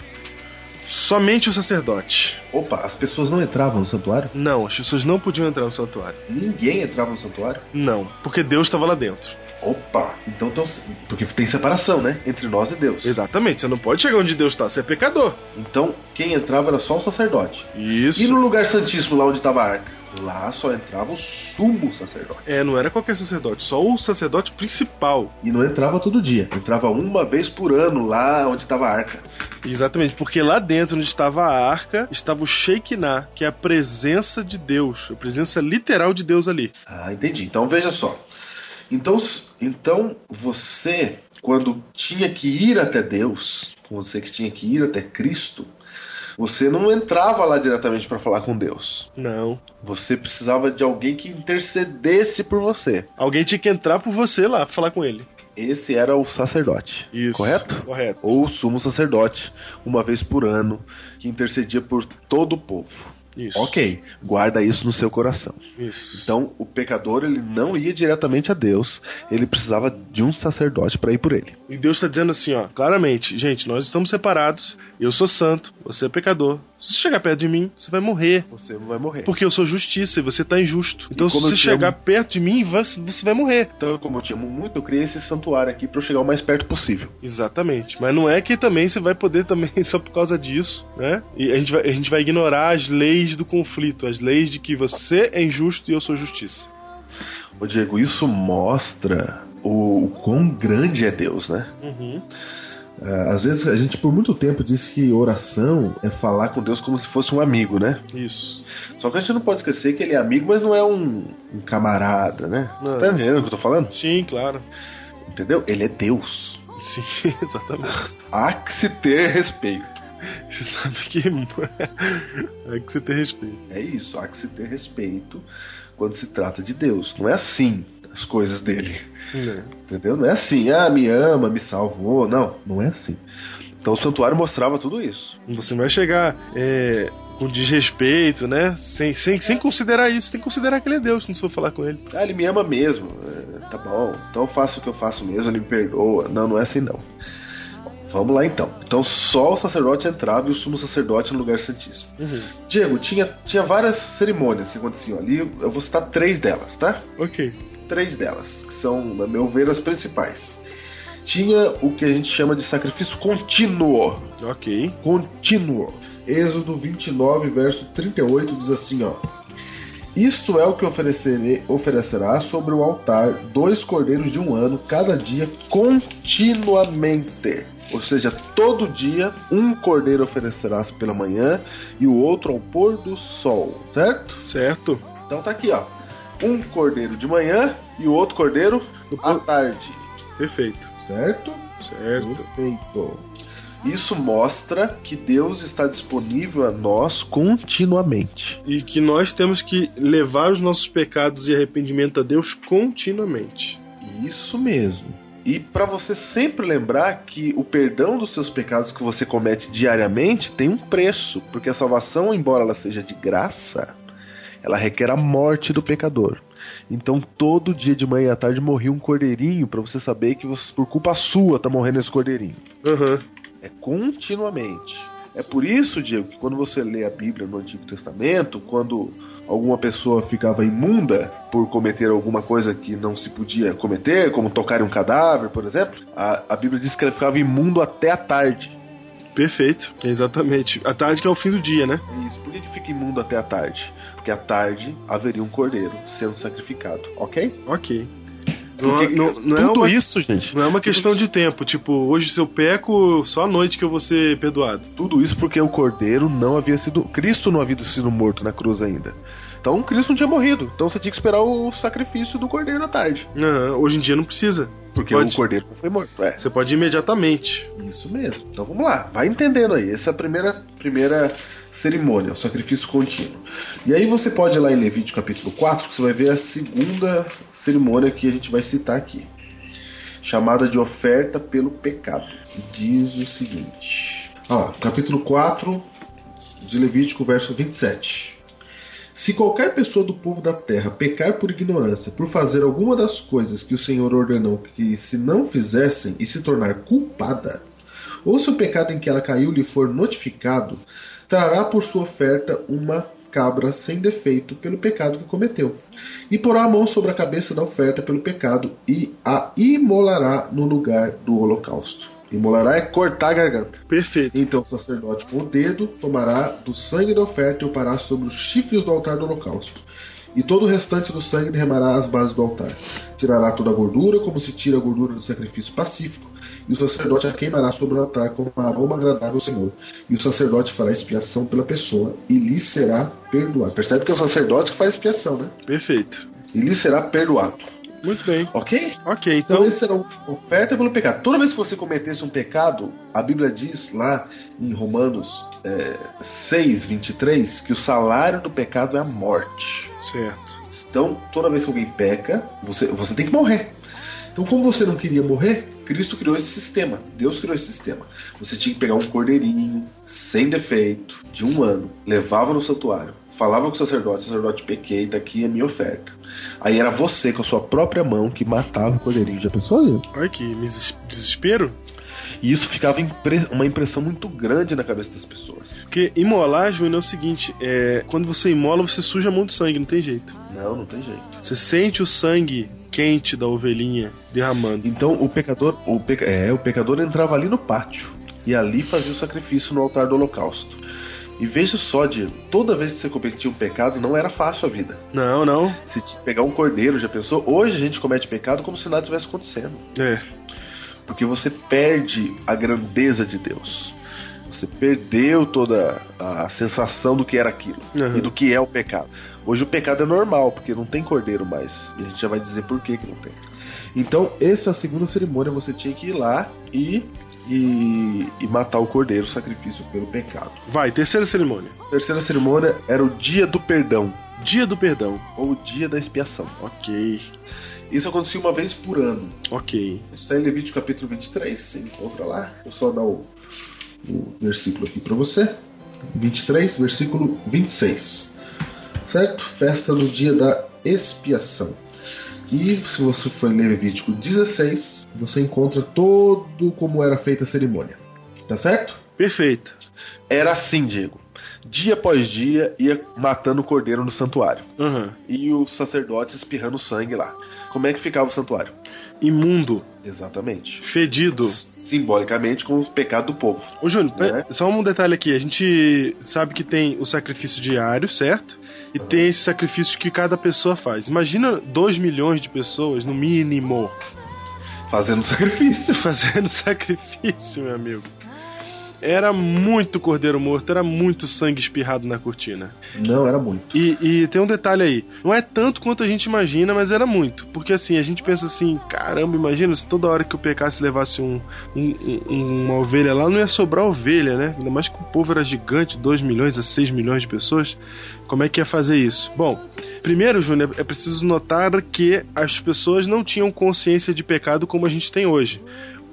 Somente o sacerdote. Opa, as pessoas não entravam no santuário? Não, as pessoas não podiam entrar no santuário. Ninguém entrava no santuário? Não, porque Deus estava lá dentro. Opa, então, então porque tem separação, né? Entre nós e Deus. Exatamente, você não pode chegar onde Deus está, você é pecador. Então, quem entrava era só o sacerdote. Isso. E no lugar santíssimo, lá onde estava a arca? Lá só entrava o sumo sacerdote. É, não era qualquer sacerdote, só o sacerdote principal. E não entrava todo dia, entrava uma vez por ano lá onde estava a arca. Exatamente, porque lá dentro onde estava a arca estava o Shekinah, que é a presença de Deus, a presença literal de Deus ali. Ah, entendi. Então veja só. Então, então você, quando tinha que ir até Deus, você que tinha que ir até Cristo, você não entrava lá diretamente para falar com Deus. Não. Você precisava de alguém que intercedesse por você. Alguém tinha que entrar por você lá pra falar com ele. Esse era o sacerdote. Isso. Correto? Correto. Ou o sumo sacerdote, uma vez por ano, que intercedia por todo o povo. Isso. Ok, guarda isso no seu coração. Isso. Então, o pecador ele não ia diretamente a Deus, ele precisava de um sacerdote para ir por ele. E Deus está dizendo assim, ó, claramente, gente, nós estamos separados, eu sou santo, você é pecador. Se chegar perto de mim, você vai morrer. Você vai morrer. Porque eu sou justiça e você está injusto. Então, se você chegar amo... perto de mim, você vai morrer. Então, como eu te amo muito, eu criei esse santuário aqui para eu chegar o mais perto possível. Exatamente. Mas não é que também você vai poder também só por causa disso, né? E a gente vai, a gente vai ignorar as leis do conflito, as leis de que você é injusto e eu sou justiça. Ô Diego, isso mostra o, o quão grande é Deus, né? Uhum. É, às vezes a gente por muito tempo disse que oração é falar com Deus como se fosse um amigo, né? Isso. Só que a gente não pode esquecer que ele é amigo, mas não é um, um camarada, né? Não. Tá entendendo o que eu tô falando? Sim, claro. Entendeu? Ele é Deus. Sim, exatamente. Há que se ter respeito. Você sabe que há que se ter respeito. É isso, há que se ter respeito quando se trata de Deus. Não é assim as coisas dele. É. Entendeu? Não é assim, ah, me ama, me salvou. Não, não é assim. Então o santuário mostrava tudo isso. Você não vai chegar é, com desrespeito, né? Sem, sem, sem considerar isso, tem que considerar que ele é Deus quando você for falar com ele. Ah, ele me ama mesmo. É, tá bom, então eu faço o que eu faço mesmo, ele me perdoa. Não, não é assim não. Vamos lá então. Então só o sacerdote entrava e o sumo sacerdote no lugar santíssimo. Uhum. Diego, tinha, tinha várias cerimônias que aconteciam ali. Eu vou citar três delas, tá? Ok. Três delas, que são, na meu ver, as principais. Tinha o que a gente chama de sacrifício contínuo. Ok. Contínuo. Êxodo 29, verso 38 diz assim, ó. Isto é o que oferecerei, oferecerá sobre o altar dois cordeiros de um ano, cada dia, continuamente. Ou seja, todo dia um cordeiro oferecerá pela manhã e o outro ao pôr do sol, certo? Certo. Então tá aqui, ó. Um cordeiro de manhã e o outro cordeiro à tarde, Perfeito. certo? Certo. Perfeito. Isso mostra que Deus está disponível a nós continuamente. E que nós temos que levar os nossos pecados e arrependimento a Deus continuamente. Isso mesmo. E para você sempre lembrar que o perdão dos seus pecados que você comete diariamente tem um preço, porque a salvação, embora ela seja de graça, ela requer a morte do pecador. Então todo dia de manhã e à tarde morria um cordeirinho para você saber que você, por culpa sua tá morrendo esse cordeirinho. Aham. É continuamente. É por isso, Diego, que quando você lê a Bíblia no Antigo Testamento, quando alguma pessoa ficava imunda por cometer alguma coisa que não se podia cometer, como tocar em um cadáver, por exemplo, a, a Bíblia diz que ele ficava imundo até a tarde. Perfeito. Exatamente. A tarde que é o fim do dia, né? Isso. Por que, que fica imundo até a tarde? Porque à tarde haveria um cordeiro sendo sacrificado, ok? Ok. Não, Porque não, não é tudo uma, isso, gente, não é uma questão de tempo. Tipo, hoje se eu peco, só à noite que eu vou ser perdoado. Tudo isso porque o cordeiro não havia sido. Cristo não havia sido morto na cruz ainda. Então Cristo não tinha morrido. Então você tinha que esperar o sacrifício do cordeiro à tarde. Hoje em dia não precisa. Porque Pode. o cordeiro não foi morto. É. Você pode ir imediatamente. Isso mesmo. Então vamos lá, vai entendendo aí. Essa é a primeira, primeira cerimônia, o sacrifício contínuo. E aí você pode ir lá em Levítico capítulo 4, que você vai ver a segunda cerimônia que a gente vai citar aqui. Chamada de oferta pelo pecado. Diz o seguinte. Ó, capítulo 4 de Levítico, verso 27. Se qualquer pessoa do povo da terra pecar por ignorância, por fazer alguma das coisas que o Senhor ordenou que se não fizessem e se tornar culpada, ou se o pecado em que ela caiu lhe for notificado, trará por sua oferta uma cabra sem defeito pelo pecado que cometeu, e porá a mão sobre a cabeça da oferta pelo pecado e a imolará no lugar do holocausto. Imolará é cortar a garganta. Perfeito. Então o sacerdote com o dedo tomará do sangue da oferta e o pará sobre os chifres do altar do holocausto. E todo o restante do sangue derramará às bases do altar. Tirará toda a gordura, como se tira a gordura do sacrifício pacífico, e o sacerdote a queimará sobre o altar como um aroma agradável ao Senhor. E o sacerdote fará expiação pela pessoa, e lhe será perdoado. Percebe que é o sacerdote que faz expiação, né? Perfeito. E lhe será perdoado. Muito bem. Ok? Ok, Então, então. esse será uma oferta pelo pecado. Toda vez que você cometesse um pecado, a Bíblia diz lá em Romanos é, 6, 23, que o salário do pecado é a morte. Certo. Então, toda vez que alguém peca, você, você tem que morrer. Então, como você não queria morrer, Cristo criou esse sistema. Deus criou esse sistema. Você tinha que pegar um cordeirinho, sem defeito, de um ano, levava no santuário, falava com o sacerdote, sacerdote, pequei, tá aqui a minha oferta. Aí era você, com a sua própria mão, que matava o cordeirinho. Já pensou isso? Olha que desespero. E isso ficava impre- uma impressão muito grande na cabeça das pessoas. Porque imolar, Júnior, é o seguinte: é, quando você imola, você suja a mão de sangue, não tem jeito. Não, não tem jeito. Você sente o sangue quente da ovelhinha derramando. Então o pecador, o peca, é, o pecador entrava ali no pátio e ali fazia o sacrifício no altar do holocausto. E veja só, Diego, toda vez que você cometia um pecado, não era fácil a vida. Não, não. Que pegar um cordeiro, já pensou? Hoje a gente comete pecado como se nada tivesse acontecendo. É. Porque você perde a grandeza de Deus. Você perdeu toda a sensação do que era aquilo Uhum. e do que é o pecado. Hoje o pecado é normal, porque não tem cordeiro mais. E a gente já vai dizer por que, que não tem. Então, essa é segunda cerimônia, você tinha que ir lá e, e, e matar o cordeiro, o sacrifício pelo pecado. Vai, terceira cerimônia. Terceira cerimônia era o dia do perdão, Dia do perdão. ou o dia da expiação. Ok. Isso acontecia uma vez por ano. Ok. Isso está em Levítico capítulo 23, você encontra lá. Vou só dar o, o versículo aqui para você. 23, versículo 26. Certo? Festa no dia da expiação. E se você for ler Levítico 16, você encontra todo como era feita a cerimônia. Tá certo? Perfeito. Era assim, Diego. Dia após dia ia matando o cordeiro no santuário. Aham. E os sacerdotes espirrando sangue lá. Como é que ficava o santuário? Imundo. Exatamente. Fedido. Simbolicamente com o pecado do povo. Ô, Júnior, É. só um detalhe aqui. A gente sabe que tem o sacrifício diário, certo? E tem esse sacrifício que cada pessoa faz. Imagina 2 milhões de pessoas, no mínimo, Fazendo sacrifício. fazendo sacrifício, meu amigo. Era muito cordeiro morto, era muito sangue espirrado na cortina. Não, era muito. E, e tem um detalhe aí, não é tanto quanto a gente imagina, mas era muito. Porque assim, a gente pensa assim, caramba, imagina se toda hora que eu pecasse levasse um- um- uma ovelha lá, não ia sobrar ovelha, né? Ainda mais que o povo era gigante, 2 milhões a 6 milhões de pessoas. Como é que ia fazer isso? Bom, primeiro, Júnior, é preciso notar que as pessoas não tinham consciência de pecado como a gente tem hoje.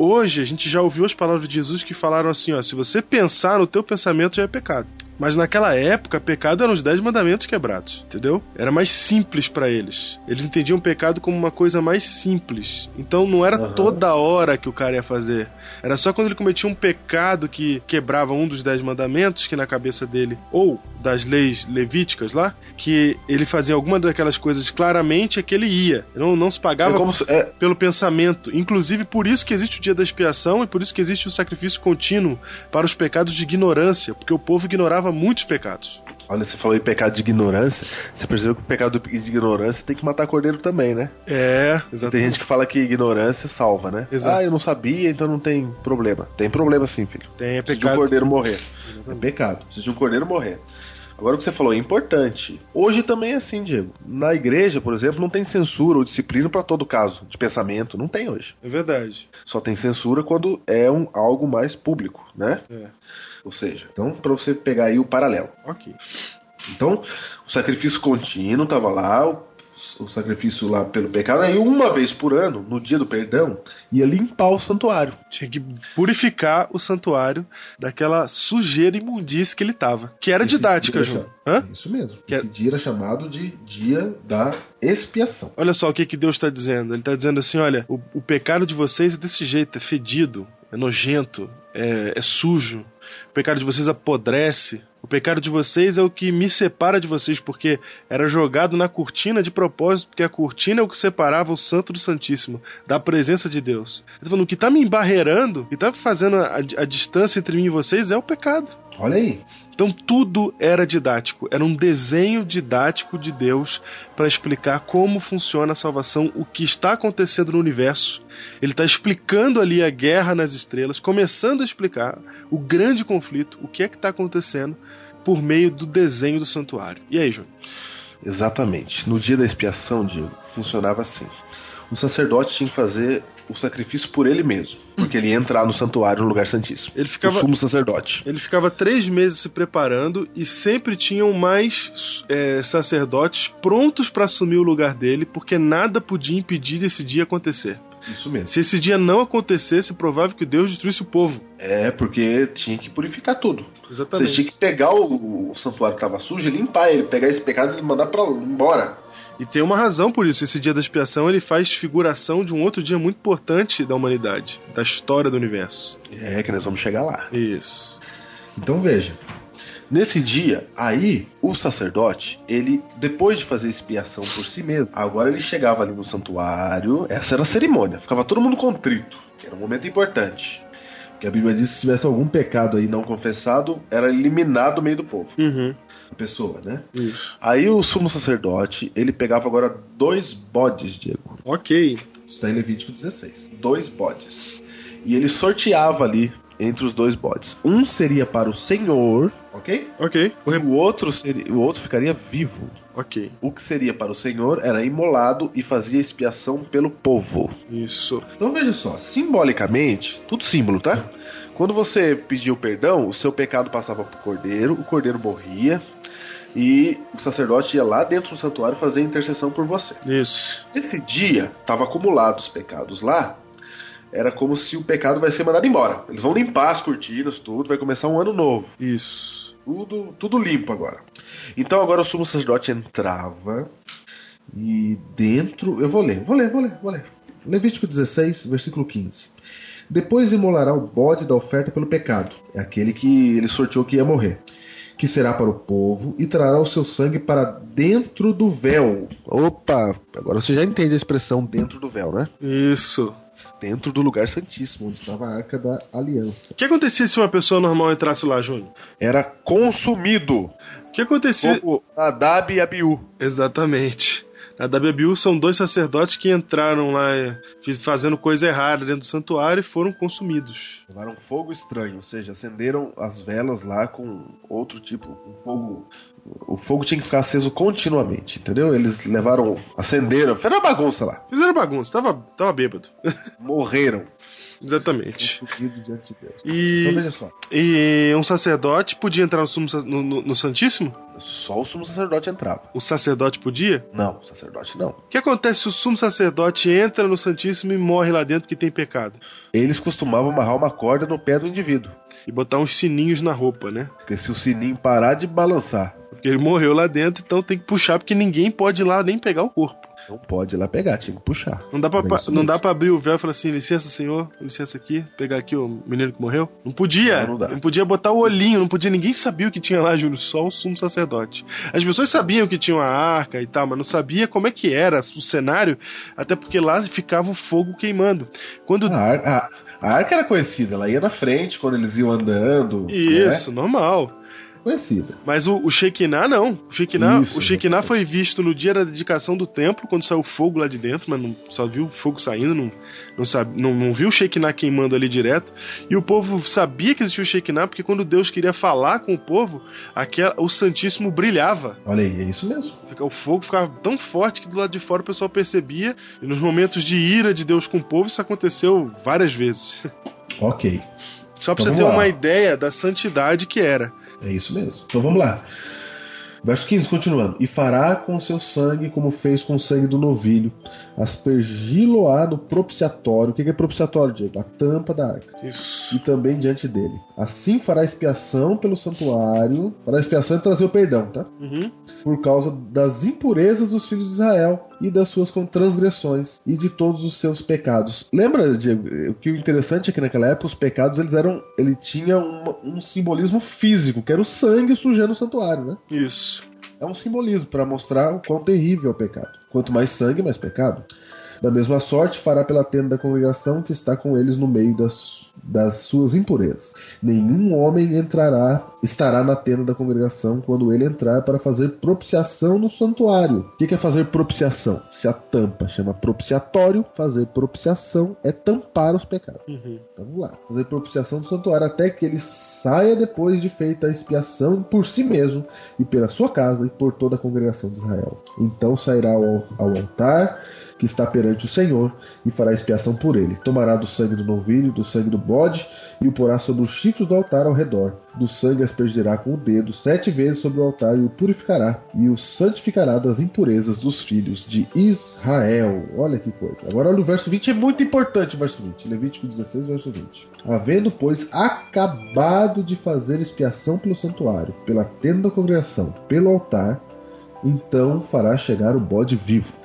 Hoje a gente já ouviu as palavras de Jesus que falaram assim, ó, se você pensar no teu pensamento já é pecado. Mas naquela época, pecado eram os dez mandamentos quebrados, entendeu? Era mais simples para eles. Eles entendiam pecado como uma coisa mais simples. Então não era Aham. toda hora que o cara ia fazer. Era só quando ele cometia um pecado que quebrava um dos dez mandamentos, que na cabeça dele, ou das leis levíticas lá, que ele fazia alguma daquelas coisas claramente, é que ele ia. Não, não se É pagava como se- é, pelo pensamento. Inclusive, por isso que existe o dia da expiação e por isso que existe o sacrifício contínuo para os pecados de ignorância, porque o povo ignorava muitos pecados. olha, você falou em pecado de ignorância. Você percebeu que o pecado de ignorância tem que matar cordeiro também, né? É, Tem exatamente. gente que fala que ignorância salva, né? Exato. Ah, eu não sabia, então não tem problema. Tem problema sim, filho. Tem é Precisa de um pecado. cordeiro morrer. É pecado. De um cordeiro morrer. Agora o que você falou é importante. Hoje também é assim, Diego. Na igreja, por exemplo, não tem censura ou disciplina para todo caso de pensamento. Não tem hoje. É verdade. Só tem censura quando é um, algo mais público, né? É. Ou seja, então para você pegar aí o paralelo. Ok. Então, o sacrifício contínuo estava lá, o, o sacrifício lá pelo pecado, aí uma vez por ano, no dia do perdão, ia limpar o santuário. Tinha que purificar o santuário daquela sujeira imundícia que ele tava. Que era Esse didática, era Hã? Isso mesmo. Que é- Esse dia era chamado de dia da expiação. Olha só o que, que Deus está dizendo. Ele está dizendo assim: olha, o, o pecado de vocês é desse jeito, é fedido, é nojento, é, é sujo. O pecado de vocês apodrece. O pecado de vocês é o que me separa de vocês, porque era jogado na cortina de propósito, porque a cortina é o que separava o santo do santíssimo, da presença de Deus. Ele tá falando, o que está me embarreirando, o que está fazendo a, a distância entre mim e vocês é o pecado. Olha aí. Então tudo era didático, era um desenho didático de Deus para explicar como funciona a salvação, o que está acontecendo no universo. Ele está explicando ali a guerra nas estrelas, começando a explicar o grande conflito, o que é que está acontecendo por meio do desenho do santuário. E aí, João? Exatamente. No dia da expiação, Diego, funcionava assim. O sacerdote tinha que fazer o sacrifício por ele mesmo, porque ele ia entrar no santuário, no lugar santíssimo. Ele ficava- O sumo sacerdote. Ele ficava três meses se preparando e sempre tinham mais é, sacerdotes prontos para assumir o lugar dele, porque nada podia impedir desse dia acontecer. Isso mesmo. Se esse dia não acontecesse, é provável que Deus destruísse o povo. É, porque tinha que purificar tudo. Você Exatamente. tinha que pegar o, o santuário que estava sujo e limpar ele, pegar esse pecado e mandar para embora. E tem uma razão por isso. Esse dia da expiação ele faz figuração de um outro dia muito importante da humanidade, da história do universo. É, que nós vamos chegar lá. Isso. Então veja. Nesse dia, aí, o sacerdote, ele, depois de fazer expiação por si mesmo, agora ele chegava ali no santuário, essa era a cerimônia, ficava todo mundo contrito, que era um momento importante. Porque a Bíblia diz que se tivesse algum pecado aí não confessado, era eliminado do meio do povo, Uhum. Pessoa, né? Isso. Aí o sumo sacerdote, ele pegava agora dois bodes, Diego. Ok. Isso está em Levítico 16. Dois bodes. E ele sorteava ali entre os dois bodes. Um seria para o Senhor, ok? Ok. O E re- o outro, seria, o outro ficaria vivo. Ok. O que seria para o Senhor era imolado e fazia expiação pelo povo. Isso. Então veja só, simbolicamente, tudo símbolo, tá? Quando você pediu perdão, o seu pecado passava para o cordeiro, o cordeiro morria e o sacerdote ia lá dentro do santuário fazer intercessão por você. Isso. Nesse dia, estava acumulados os pecados lá. Era como se o pecado vai ser mandado embora. Eles vão limpar as cortinas, tudo, vai começar um ano novo. Isso. Tudo, tudo limpo agora. Então agora o sumo sacerdote entrava e dentro. Eu vou ler, vou ler, vou ler, vou ler. Levítico 16, versículo 15. Depois imolará o bode da oferta pelo pecado. É aquele que ele sorteou que ia morrer. Que será para o povo e trará o seu sangue para dentro do véu. Opa, agora você já entende a expressão dentro do véu, né? Isso. dentro do lugar santíssimo, onde estava a Arca da Aliança. O que acontecia se uma pessoa normal entrasse lá, Júnior? Era consumido. O que acontecia? Como Nadab e Abiú. Exatamente. A WBU são dois sacerdotes que entraram lá é, fazendo coisa errada dentro do santuário e foram consumidos. Levaram fogo estranho, ou seja, acenderam as velas lá com outro tipo, um fogo. O fogo tinha que ficar aceso continuamente, entendeu? Eles levaram, acenderam, fizeram uma bagunça lá. Fizeram bagunça, tava, tava bêbado. Morreram. Exatamente. Diante de Deus. Então E, só, e um sacerdote podia entrar no, sumo no- no- no Santíssimo? só o sumo sacerdote entrava. O sacerdote podia? Não, o sacerdote não. O que acontece se o sumo sacerdote entra no Santíssimo e morre lá dentro porque tem pecado? Eles costumavam amarrar uma corda no pé do indivíduo. E botar uns sininhos na roupa, né? Porque se o sininho parar de balançar, Porque ele morreu lá dentro, então tem que puxar, porque ninguém pode ir lá nem pegar o corpo. Não pode ir lá pegar, tinha que puxar. Não dá pra, isso não dá pra abrir o véu e falar assim, licença senhor, licença aqui, pegar aqui o menino que morreu. Não podia. Não, não dá. podia botar o olhinho, não podia, ninguém sabia o que tinha lá, Júlio, só o sumo sacerdote. As pessoas sabiam que tinha uma arca e tal, mas não sabia como é que era o cenário, até porque lá ficava o fogo queimando. Quando A, a- a arca era conhecida, ela ia na frente quando eles iam andando. Isso, normal. Conhecida. Mas o, o Shekinah não. O Shekinah, Isso, o Shekinah foi visto no dia da dedicação do templo, quando saiu fogo lá de dentro, mas não, só viu o fogo saindo, não, não, sabe, não, não viu o Shekinah queimando ali direto. E o povo sabia que existia o Shekinah, porque quando Deus queria falar com o povo, aquela, o Santíssimo brilhava. Olha aí, é isso mesmo. O fogo ficava tão forte que do lado de fora o pessoal percebia. E nos momentos de ira de Deus com o povo, isso aconteceu várias vezes. Ok. Só pra Então você ter lá. uma ideia da santidade que era. É isso mesmo. Então vamos lá. Verso 15, continuando. E fará com seu sangue como fez com o sangue do novilho, aspergi-lo-á no propiciatório. O que é propiciatório, Diego? A tampa da arca. Isso. E também diante dele. Assim fará expiação pelo santuário. Fará expiação e trazer o perdão, tá? Uhum. por causa das impurezas dos filhos de Israel e das suas transgressões e de todos os seus pecados. Lembra, Diego, o que o interessante é que naquela época os pecados eles eram, ele tinha uma- um simbolismo físico, que era o sangue sujando o santuário, né? Isso. É um simbolismo para mostrar o quão terrível é o pecado. Quanto mais sangue, mais pecado. Da mesma sorte, fará pela tenda da congregação que está com eles no meio das, das suas impurezas. Nenhum homem entrará, estará na tenda da congregação quando ele entrar para fazer propiciação no santuário. O que é fazer propiciação? Se a tampa chama propiciatório, fazer propiciação é tampar os pecados. Uhum. Então vamos lá. Fazer propiciação do santuário até que ele saia depois de feita a expiação por si mesmo e pela sua casa e por toda a congregação de Israel. Então sairá ao, ao altar que está perante o Senhor e fará expiação por ele. Tomará do sangue do novilho, do sangue do bode e o porá sobre os chifres do altar ao redor. Do sangue aspergirá com o dedo sete vezes sobre o altar e o purificará e o santificará das impurezas dos filhos de Israel. Olha que coisa. Agora olha o verso 20, é muito importante o verso 20. Levítico 16, verso 20. Havendo, pois, acabado de fazer expiação pelo santuário, pela tenda da congregação, pelo altar, então fará chegar o bode vivo.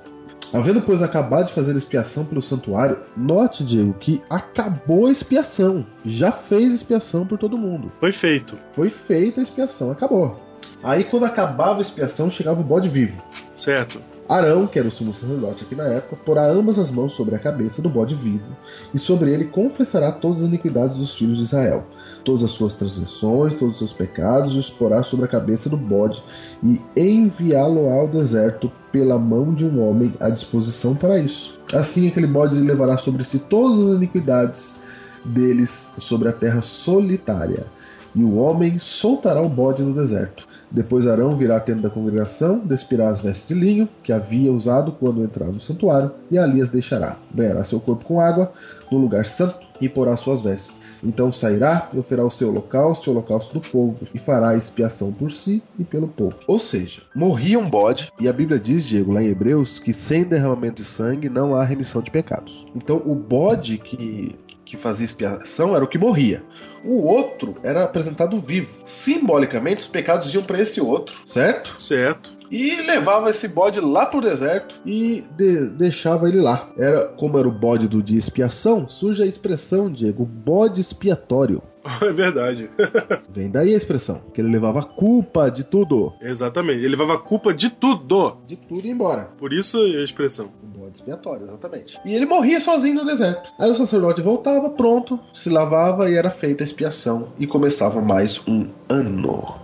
Havendo, pois, acabado de fazer expiação pelo santuário, note, Diego, que acabou a expiação. Já fez expiação por todo mundo. Foi feito. Foi feita a expiação, acabou. Aí, quando acabava a expiação, chegava o bode vivo. Certo. Arão, que era o sumo sacerdote aqui na época, porá ambas as mãos sobre a cabeça do bode vivo, e sobre ele confessará todas as iniquidades dos filhos de Israel, todas as suas transgressões, todos os seus pecados, e os porá sobre a cabeça do bode, e enviá-lo ao deserto pela mão de um homem à disposição para isso. Assim aquele bode levará sobre si todas as iniquidades deles sobre a terra solitária, e o homem soltará o bode no deserto. Depois Arão virá à tenda da congregação, despirá as vestes de linho que havia usado quando entrar no santuário, e ali as deixará. Banhará seu corpo com água no lugar santo e porá suas vestes. Então sairá e oferá o seu holocausto o holocausto do povo, e fará expiação por si e pelo povo. Ou seja, morria um bode, e a Bíblia diz, Diego, lá em Hebreus, que sem derramamento de sangue não há remissão de pecados. Então o bode que, que fazia expiação era o que morria. O outro era apresentado vivo. Simbolicamente, os pecados iam para esse outro, certo? Certo. E levava esse bode lá pro deserto e de- deixava ele lá. Era como era o bode do dia expiação, surge a expressão, Diego, bode expiatório. É verdade. Vem daí a expressão, que ele levava a culpa de tudo. Exatamente. Ele levava a culpa de tudo. De tudo e embora. Por isso a expressão. O bode expiatório, exatamente. E ele morria sozinho no deserto. Aí o sacerdote voltava, pronto, se lavava e era feita a expiação. E começava mais um ano.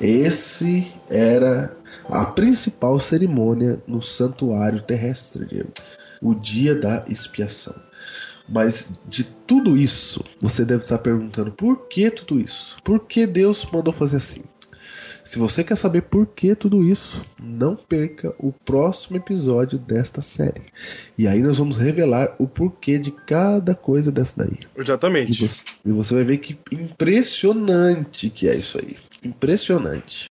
Esse era a principal cerimônia no santuário terrestre, Diego. O dia da expiação. Mas de tudo isso, você deve estar perguntando por que tudo isso? Por que Deus mandou fazer assim? Se você quer saber por que tudo isso, não perca o próximo episódio desta série. E aí nós vamos revelar o porquê de cada coisa dessa daí. E Exatamente. você, e você vai ver que impressionante que é isso aí. Impressionante.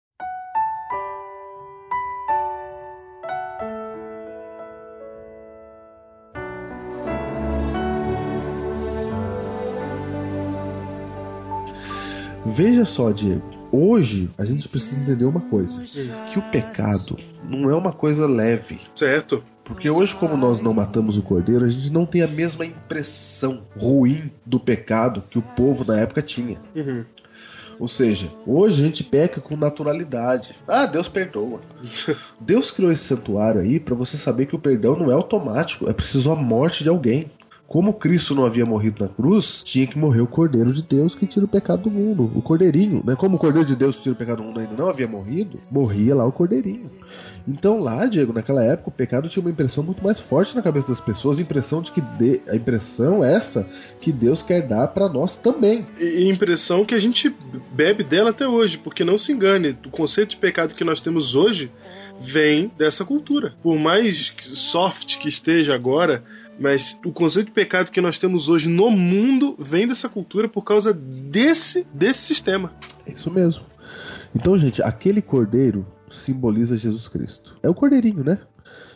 Veja só, Diego. Hoje a gente precisa entender uma coisa: que o pecado não é uma coisa leve. Certo. Porque hoje, como nós não matamos o cordeiro, a gente não tem a mesma impressão ruim do pecado que o povo na época tinha. Uhum. Ou seja, hoje a gente peca com naturalidade. Ah, Deus perdoa. Deus criou esse santuário aí para você saber que o perdão não é automático, é preciso a morte de alguém. Como Cristo não havia morrido na cruz, tinha que morrer o Cordeiro de Deus que tira o pecado do mundo. O Cordeirinho, né? Como o Cordeiro de Deus que tira o pecado do mundo ainda não havia morrido, morria lá o Cordeirinho. Então lá, Diego, naquela época, o pecado tinha uma impressão muito mais forte na cabeça das pessoas, a impressão de que de... a impressão essa que Deus quer dar para nós também. E impressão que a gente bebe dela até hoje, porque não se engane, o conceito de pecado que nós temos hoje vem dessa cultura. Por mais soft que esteja agora, mas o conceito de pecado que nós temos hoje no mundo vem dessa cultura por causa desse, desse sistema. É isso mesmo. Então, gente, aquele cordeiro simboliza Jesus Cristo. É o cordeirinho, né?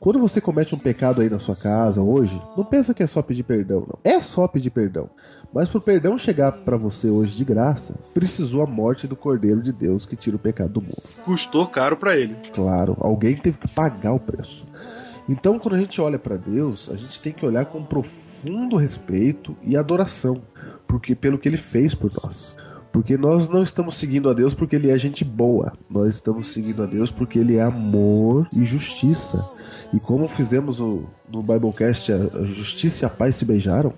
Quando você comete um pecado aí na sua casa hoje, não pensa que é só pedir perdão, não. É só pedir perdão. Mas pro perdão chegar para você hoje de graça, precisou a morte do Cordeiro de Deus que tira o pecado do mundo. Custou caro para ele. Claro, alguém teve que pagar o preço. Então, quando a gente olha para Deus, a gente tem que olhar com profundo respeito e adoração, porque pelo que ele fez por nós. Porque nós não estamos seguindo a Deus porque ele é gente boa. Nós estamos seguindo a Deus porque ele é amor e justiça. E como fizemos o, no Biblecast, a, justiça e a paz se beijaram,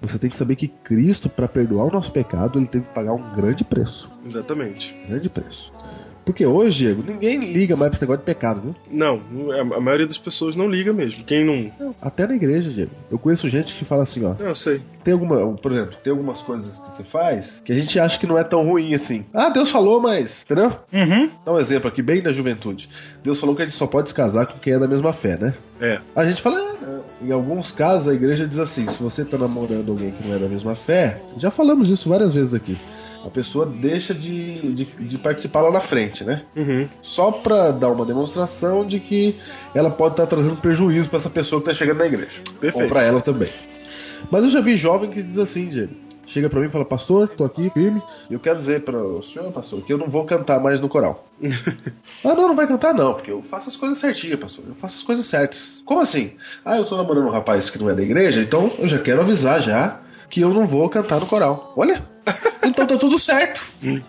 você tem que saber que Cristo, para perdoar o nosso pecado, ele teve que pagar um grande preço. Exatamente. Grande preço. Porque hoje, Diego, ninguém liga mais pra esse negócio de pecado, viu? Não, a maioria das pessoas não liga mesmo. Quem não. Até na igreja, Diego. Eu conheço gente que fala assim, ó. Não, eu sei. Tem alguma, por exemplo, tem algumas coisas que você faz que a gente acha que não é tão ruim assim. Ah, Deus falou, mas. Entendeu? Uhum. Dá um exemplo aqui, bem da juventude. Deus falou que a gente só pode se casar com quem é da mesma fé, né? É. A gente fala, ah, em alguns casos a igreja diz assim: se você tá namorando alguém que não é da mesma fé, já falamos isso várias vezes aqui. A pessoa deixa de, de, de participar lá na frente, né? Uhum. Só pra dar uma demonstração de que ela pode estar trazendo prejuízo pra essa pessoa que tá chegando na igreja. Perfeito. Ou pra ela também. Mas eu já vi jovem que diz assim, Diego. Chega pra mim e fala, pastor, tô aqui firme. E eu quero dizer para o senhor, pastor, que eu não vou cantar mais no coral. ah, não, não vai cantar não, porque eu faço as coisas certinhas, pastor. Eu faço as coisas certas. Como assim? Ah, eu tô namorando um rapaz que não é da igreja, então eu já quero avisar já que eu não vou cantar no coral. Olha, então tá tudo certo.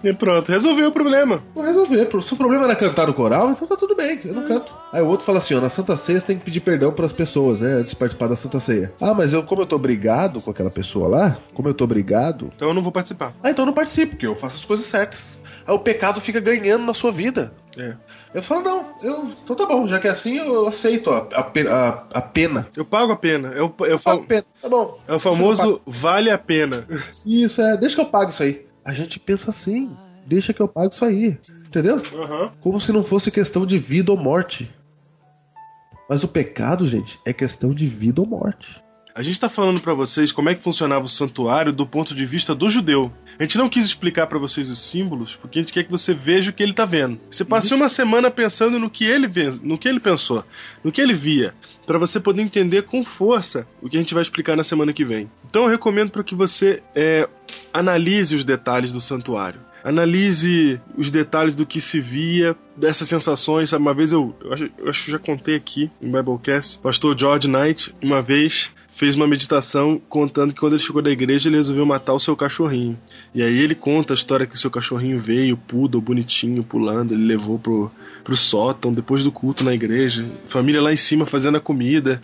E pronto, resolveu o problema. Vou resolver. Se o problema era cantar no coral, então tá tudo bem, eu não canto. Aí o outro fala assim: ó, na Santa Ceia você tem que pedir perdão pras pessoas, né? Antes de participar da Santa Ceia. Ah, mas eu, como eu tô brigado com aquela pessoa lá, como eu tô brigado, Então eu não vou participar. ah, então eu não participo, porque eu faço as coisas certas. Aí o pecado fica ganhando na sua vida. É. Eu falo, não, eu. Então tá bom, já que é assim, eu aceito a, a, a, pena. Eu pago a pena. É o, é o, Falo, fa- pena, tá bom. é o famoso vale a pena. Isso, é, deixa que eu pago isso aí. A gente pensa assim, deixa que eu pago isso aí. Entendeu? Aham. Como se não fosse questão de vida ou morte. Mas o pecado, gente, é questão de vida ou morte. A gente tá falando pra vocês como é que funcionava o santuário do ponto de vista do judeu. A gente não quis explicar pra vocês os símbolos, porque a gente quer que você veja o que ele tá vendo. Você passe uma semana pensando no que ele vê, no que ele pensou, no que ele via, Pra você poder entender com força o que a gente vai explicar na semana que vem. Então eu recomendo para que você é, analise os detalhes do santuário. Analise os detalhes do que se via, dessas sensações. Sabe? Uma vez eu, eu acho, eu acho que já contei aqui em Biblecast, pastor George Knight, uma vez fez uma meditação contando que quando ele chegou da igreja ele resolveu matar o seu cachorrinho. E aí ele conta a história que o seu cachorrinho veio, poodle, bonitinho, pulando, ele levou pro, pro sótão depois do culto na igreja. Família lá em cima fazendo a comida.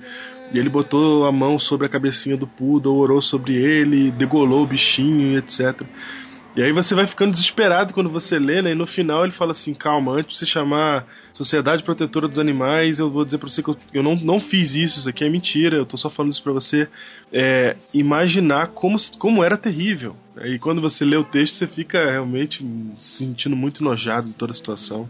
E ele botou a mão sobre a cabecinha do poodle, orou sobre ele, degolou o bichinho etc. E aí você vai ficando desesperado quando você lê, né? E no final ele fala assim: calma, antes de se chamar Sociedade Protetora dos Animais, eu vou dizer pra você que eu, eu não, não fiz isso, isso aqui é mentira, eu tô só falando isso pra você é, imaginar como, como era terrível. E quando você lê o texto, você fica realmente se sentindo muito enojado de toda a situação.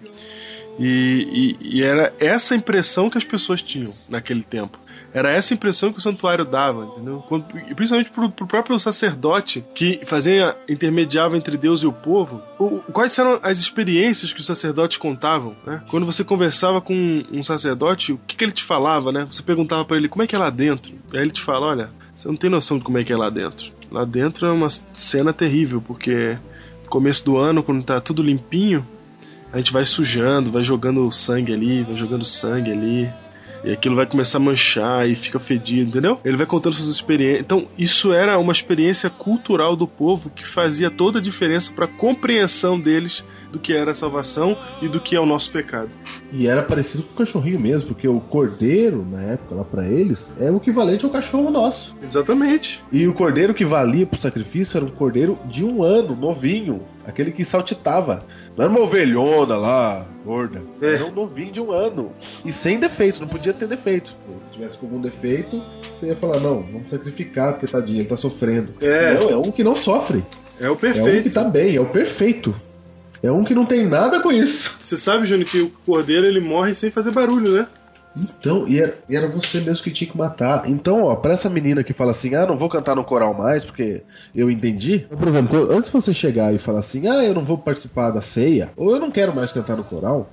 E, e, e era essa impressão que as pessoas tinham naquele tempo. Era essa impressão que o santuário dava, entendeu? Quando, principalmente pro, pro próprio sacerdote que fazia intermediava entre Deus e o povo. O, quais eram as experiências que os sacerdotes contavam, né? Quando você conversava com um sacerdote, o que, que ele te falava, né? Você perguntava para ele como é que é lá dentro. E aí ele te fala, olha, você não tem noção de como é que é lá dentro. Lá dentro é uma cena terrível, porque no começo do ano, quando tá tudo limpinho, a gente vai sujando, vai jogando sangue ali, vai jogando sangue ali. E aquilo vai começar a manchar e fica fedido, entendeu? Ele vai contando suas experiências. Então, isso era uma experiência cultural do povo que fazia toda a diferença para a compreensão deles do que era a salvação e do que é o nosso pecado. E era parecido com o cachorrinho mesmo, porque o cordeiro, na época, lá pra eles, é o equivalente ao cachorro nosso. Exatamente. E o cordeiro que valia pro sacrifício era um cordeiro de um ano, novinho. Aquele que saltitava. Não era uma ovelhona lá, gorda. É. Era um novinho de um ano. E sem defeito, não podia ter defeito. Se tivesse com algum defeito, você ia falar, não, vamos sacrificar, porque tadinho, ele tá sofrendo. É. Não, é um que não sofre. É o É um perfeito. que tá bem, é o perfeito. É um que não tem nada com isso. Você sabe, Júnior, que o cordeiro ele morre sem fazer barulho, né? Então, e era, e era você mesmo que tinha que matar. Então, ó, pra essa menina que fala assim, ah, não vou cantar no coral mais porque eu entendi. Por exemplo, antes de você chegar e falar assim, ah, eu não vou participar da ceia, ou eu não quero mais cantar no coral,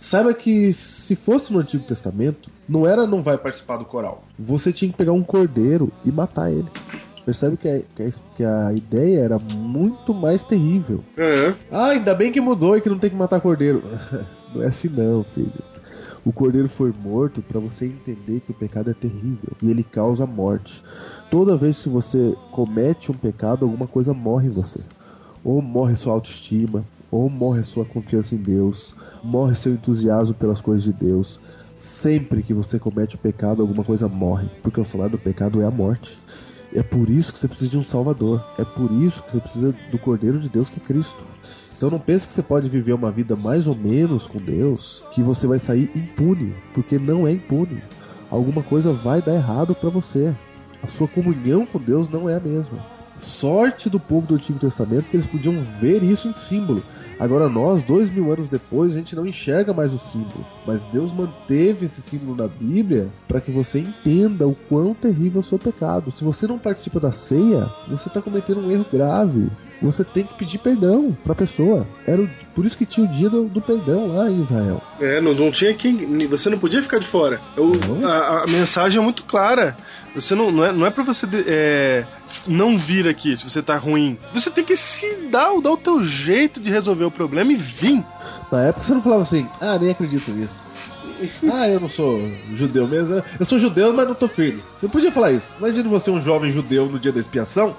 saiba que se fosse no Antigo Testamento, não era não vai participar do coral. Você tinha que pegar um cordeiro e matar ele. Percebe que a, que a, que a ideia era muito mais terrível. É. Ah, ainda bem que mudou e que não tem que matar cordeiro. não é assim não, filho. O cordeiro foi morto para você entender que o pecado é terrível e ele causa morte. Toda vez que você comete um pecado, alguma coisa morre em você. Ou morre sua autoestima, ou morre sua confiança em Deus, morre seu entusiasmo pelas coisas de Deus. Sempre que você comete o pecado, alguma coisa morre, porque o salário do pecado é a morte. É por isso que você precisa de um Salvador. É por isso que você precisa do Cordeiro de Deus que é Cristo. Então não pense que você pode viver uma vida mais ou menos com Deus, que você vai sair impune, porque não é impune. Alguma coisa vai dar errado para você. A sua comunhão com Deus não é a mesma. Sorte do povo do Antigo Testamento que eles podiam ver isso em símbolo. Agora nós, dois mil anos depois, a gente não enxerga mais o símbolo. Mas Deus manteve esse símbolo na Bíblia para que você entenda o quão terrível é o seu pecado. Se você não participa da ceia, você está cometendo um erro grave. Você tem que pedir perdão para a pessoa. Era o- por isso que tinha o dia do, do perdão lá em Israel. É, não, não tinha quem. Você não podia ficar de fora. Não. a, a mensagem é muito clara. Você não, não é, não é pra você é, não vir aqui se você tá ruim. Você tem que se dar, dar o teu jeito de resolver o problema e vir. Na época você não falava assim, ah, nem acredito nisso. Ah, eu não sou judeu mesmo. Eu sou judeu, mas não tô firme. Você podia falar isso. Imagina você, um jovem judeu no dia da expiação,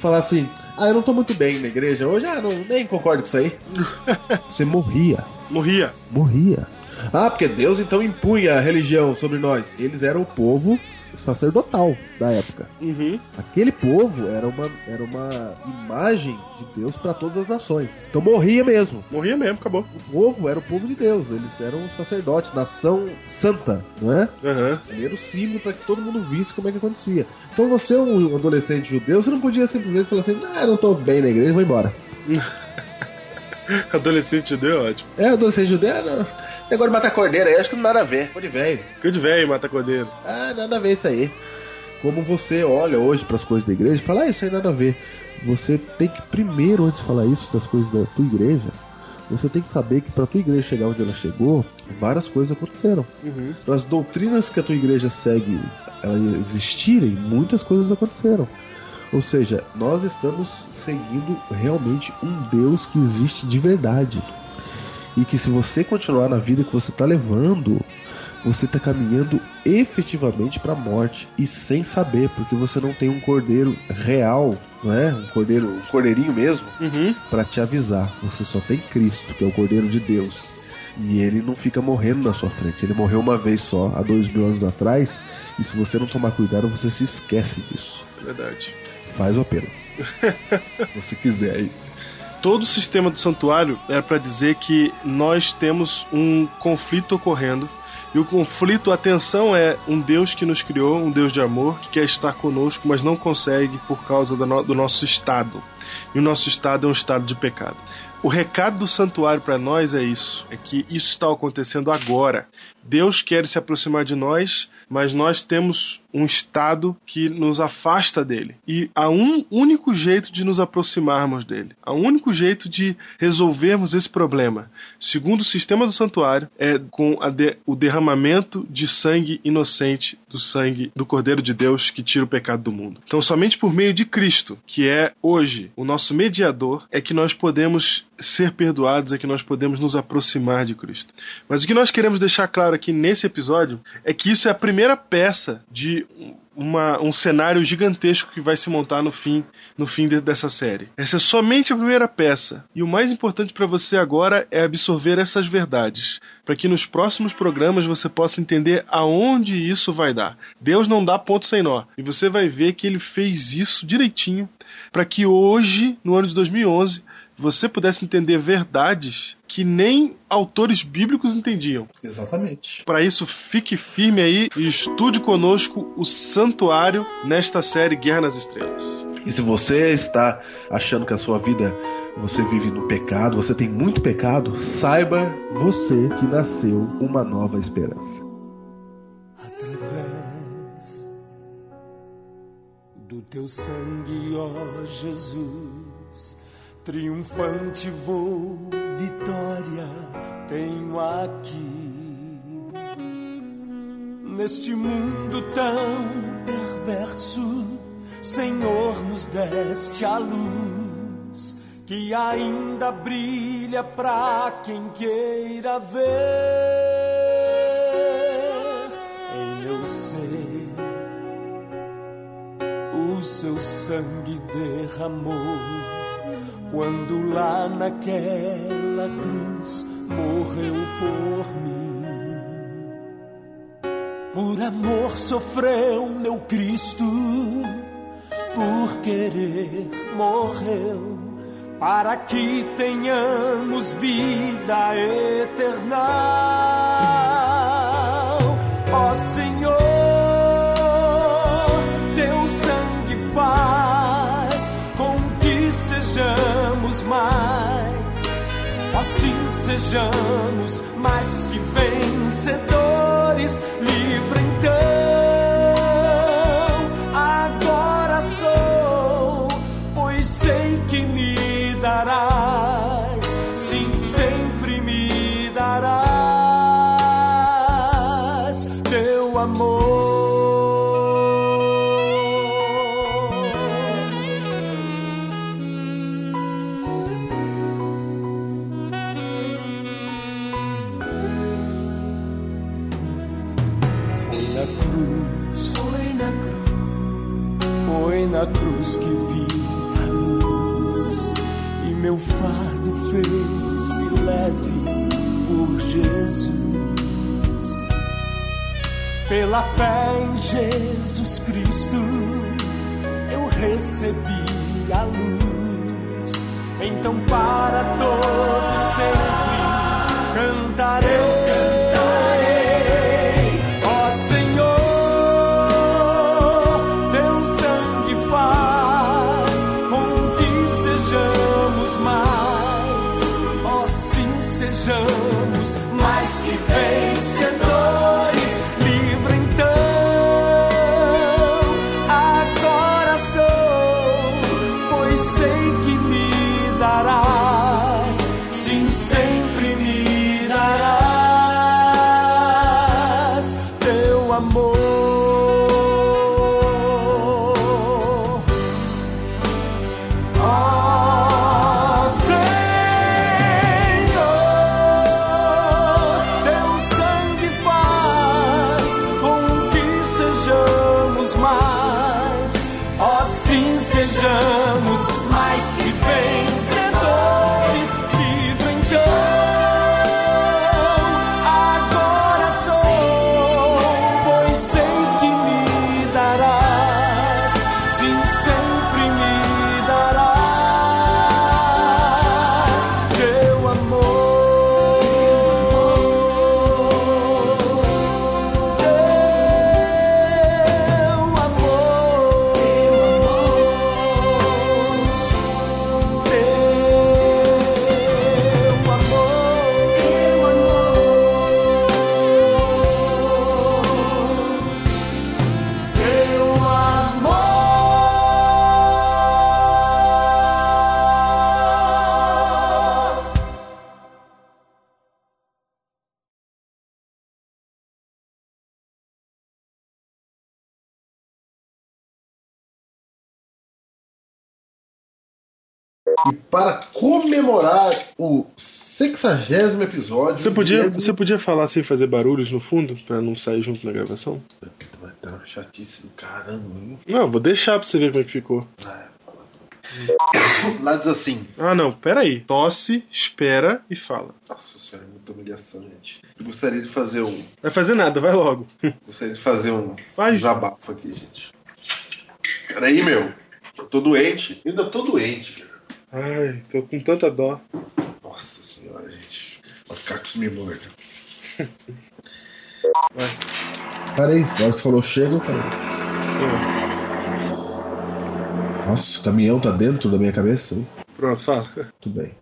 falar assim, ah, eu não tô muito bem na igreja hoje, ah, não, nem concordo com isso aí. Você morria. Morria. Morria. Ah, porque Deus então impunha a religião sobre nós. Eles eram o povo sacerdotal da época. Uhum. Aquele povo era uma, era uma imagem de Deus para todas as nações. Então morria mesmo. Morria mesmo, acabou. O povo era o povo de Deus, eles eram sacerdotes, nação santa, não é? Ele era o símbolo para que todo mundo visse como é que acontecia. Então você, um adolescente judeu, você não podia simplesmente falar assim, ah, não tô bem na igreja, vou embora. Adolescente judeu é ótimo. É, adolescente judeu, não. Negócio de matar cordeiro aí, acho que não nada a ver. Pô de velho. Que de velho mata cordeiro. Ah, nada a ver isso aí. Como você olha hoje para as coisas da igreja e fala, ah, isso aí nada a ver. Você tem que primeiro, antes de falar isso das coisas da tua igreja, você tem que saber que para tua igreja chegar onde ela chegou, várias coisas aconteceram. Uhum. Para as doutrinas que a tua igreja segue existirem, muitas coisas aconteceram. Ou seja, nós estamos seguindo realmente um Deus que existe de verdade. E que se você continuar na vida que você está levando, você está caminhando efetivamente para a morte e sem saber, porque você não tem um cordeiro real, não é? Um cordeiro, um cordeirinho mesmo, Uhum. para te avisar. Você só tem Cristo, que é o cordeiro de Deus. E ele não fica morrendo na sua frente. Ele morreu uma vez só, há dois mil anos atrás. E se você não tomar cuidado, você se esquece disso. Verdade. Faz o apelo. se você quiser aí. Todo o sistema do santuário era para dizer que nós temos um conflito ocorrendo. E o conflito, a tensão é um Deus que nos criou, um Deus de amor, que quer estar conosco, mas não consegue por causa do, no- do nosso estado. E o nosso estado é um estado de pecado. O recado do santuário para nós é isso: é que isso está acontecendo agora. Deus quer se aproximar de nós, mas nós temos um estado que nos afasta dele. E há um único jeito de nos aproximarmos dele. Há um único jeito de resolvermos esse problema, segundo o sistema do santuário, é com de- o derramamento de sangue inocente, do sangue do Cordeiro de Deus que tira o pecado do mundo. Então, somente por meio de Cristo, que é hoje o nosso mediador, é que nós podemos ser perdoados, é que nós podemos nos aproximar de Cristo. Mas o que nós queremos deixar claro aqui nesse episódio é que isso é a primeira peça de uma- um cenário gigantesco que vai se montar no fim, no fim de- dessa série. Essa é somente a primeira peça. E o mais importante para você agora é absorver essas verdades, para que nos próximos programas você possa entender aonde isso vai dar. Deus não dá ponto sem nó. E você vai ver que ele fez isso direitinho para que hoje, no ano de 2011, você pudesse entender verdades que nem autores bíblicos entendiam. Exatamente. Para isso, fique firme aí e estude conosco o Santuário nesta série Guerra nas Estrelas. E se você está achando que a sua vida você vive no pecado, você tem muito pecado, saiba você que nasceu uma nova esperança. através do teu sangue, ó Jesus, triunfante vou, vitória tenho aqui. Neste mundo tão perverso, Senhor, nos deste a luz que ainda brilha pra quem queira ver em meu ser. O seu sangue derramou quando lá naquela cruz morreu por mim. Por amor sofreu meu Cristo, por querer morreu, para que tenhamos vida eterna. Ó Senhor, sejamos mais que vencedores. Livre Pela fé em Jesus Cristo, eu recebi a luz. Então para todo sempre cantarei. E para comemorar o sexagésimo episódio. Você podia, Diego- você podia falar sem fazer barulhos no fundo, pra não sair junto na gravação? Vai dar uma chatice do caramba, hein? Não, vou deixar pra você ver como é que ficou. Lá diz assim. Ah, não, peraí. Tosse, espera e fala. Nossa senhora, é muita humilhação, gente. Eu gostaria de fazer um. Vai fazer nada, vai logo. Gostaria de fazer um Vai. desabafo aqui, gente. Peraí, meu. Eu tô doente. Eu ainda tô doente, cara. Ai, tô com tanta dó. Nossa senhora, gente. Isso me hora que você falou chega, parei. Nossa, o caminhão tá dentro da minha cabeça? hein? Pronto, fala. Tudo bem.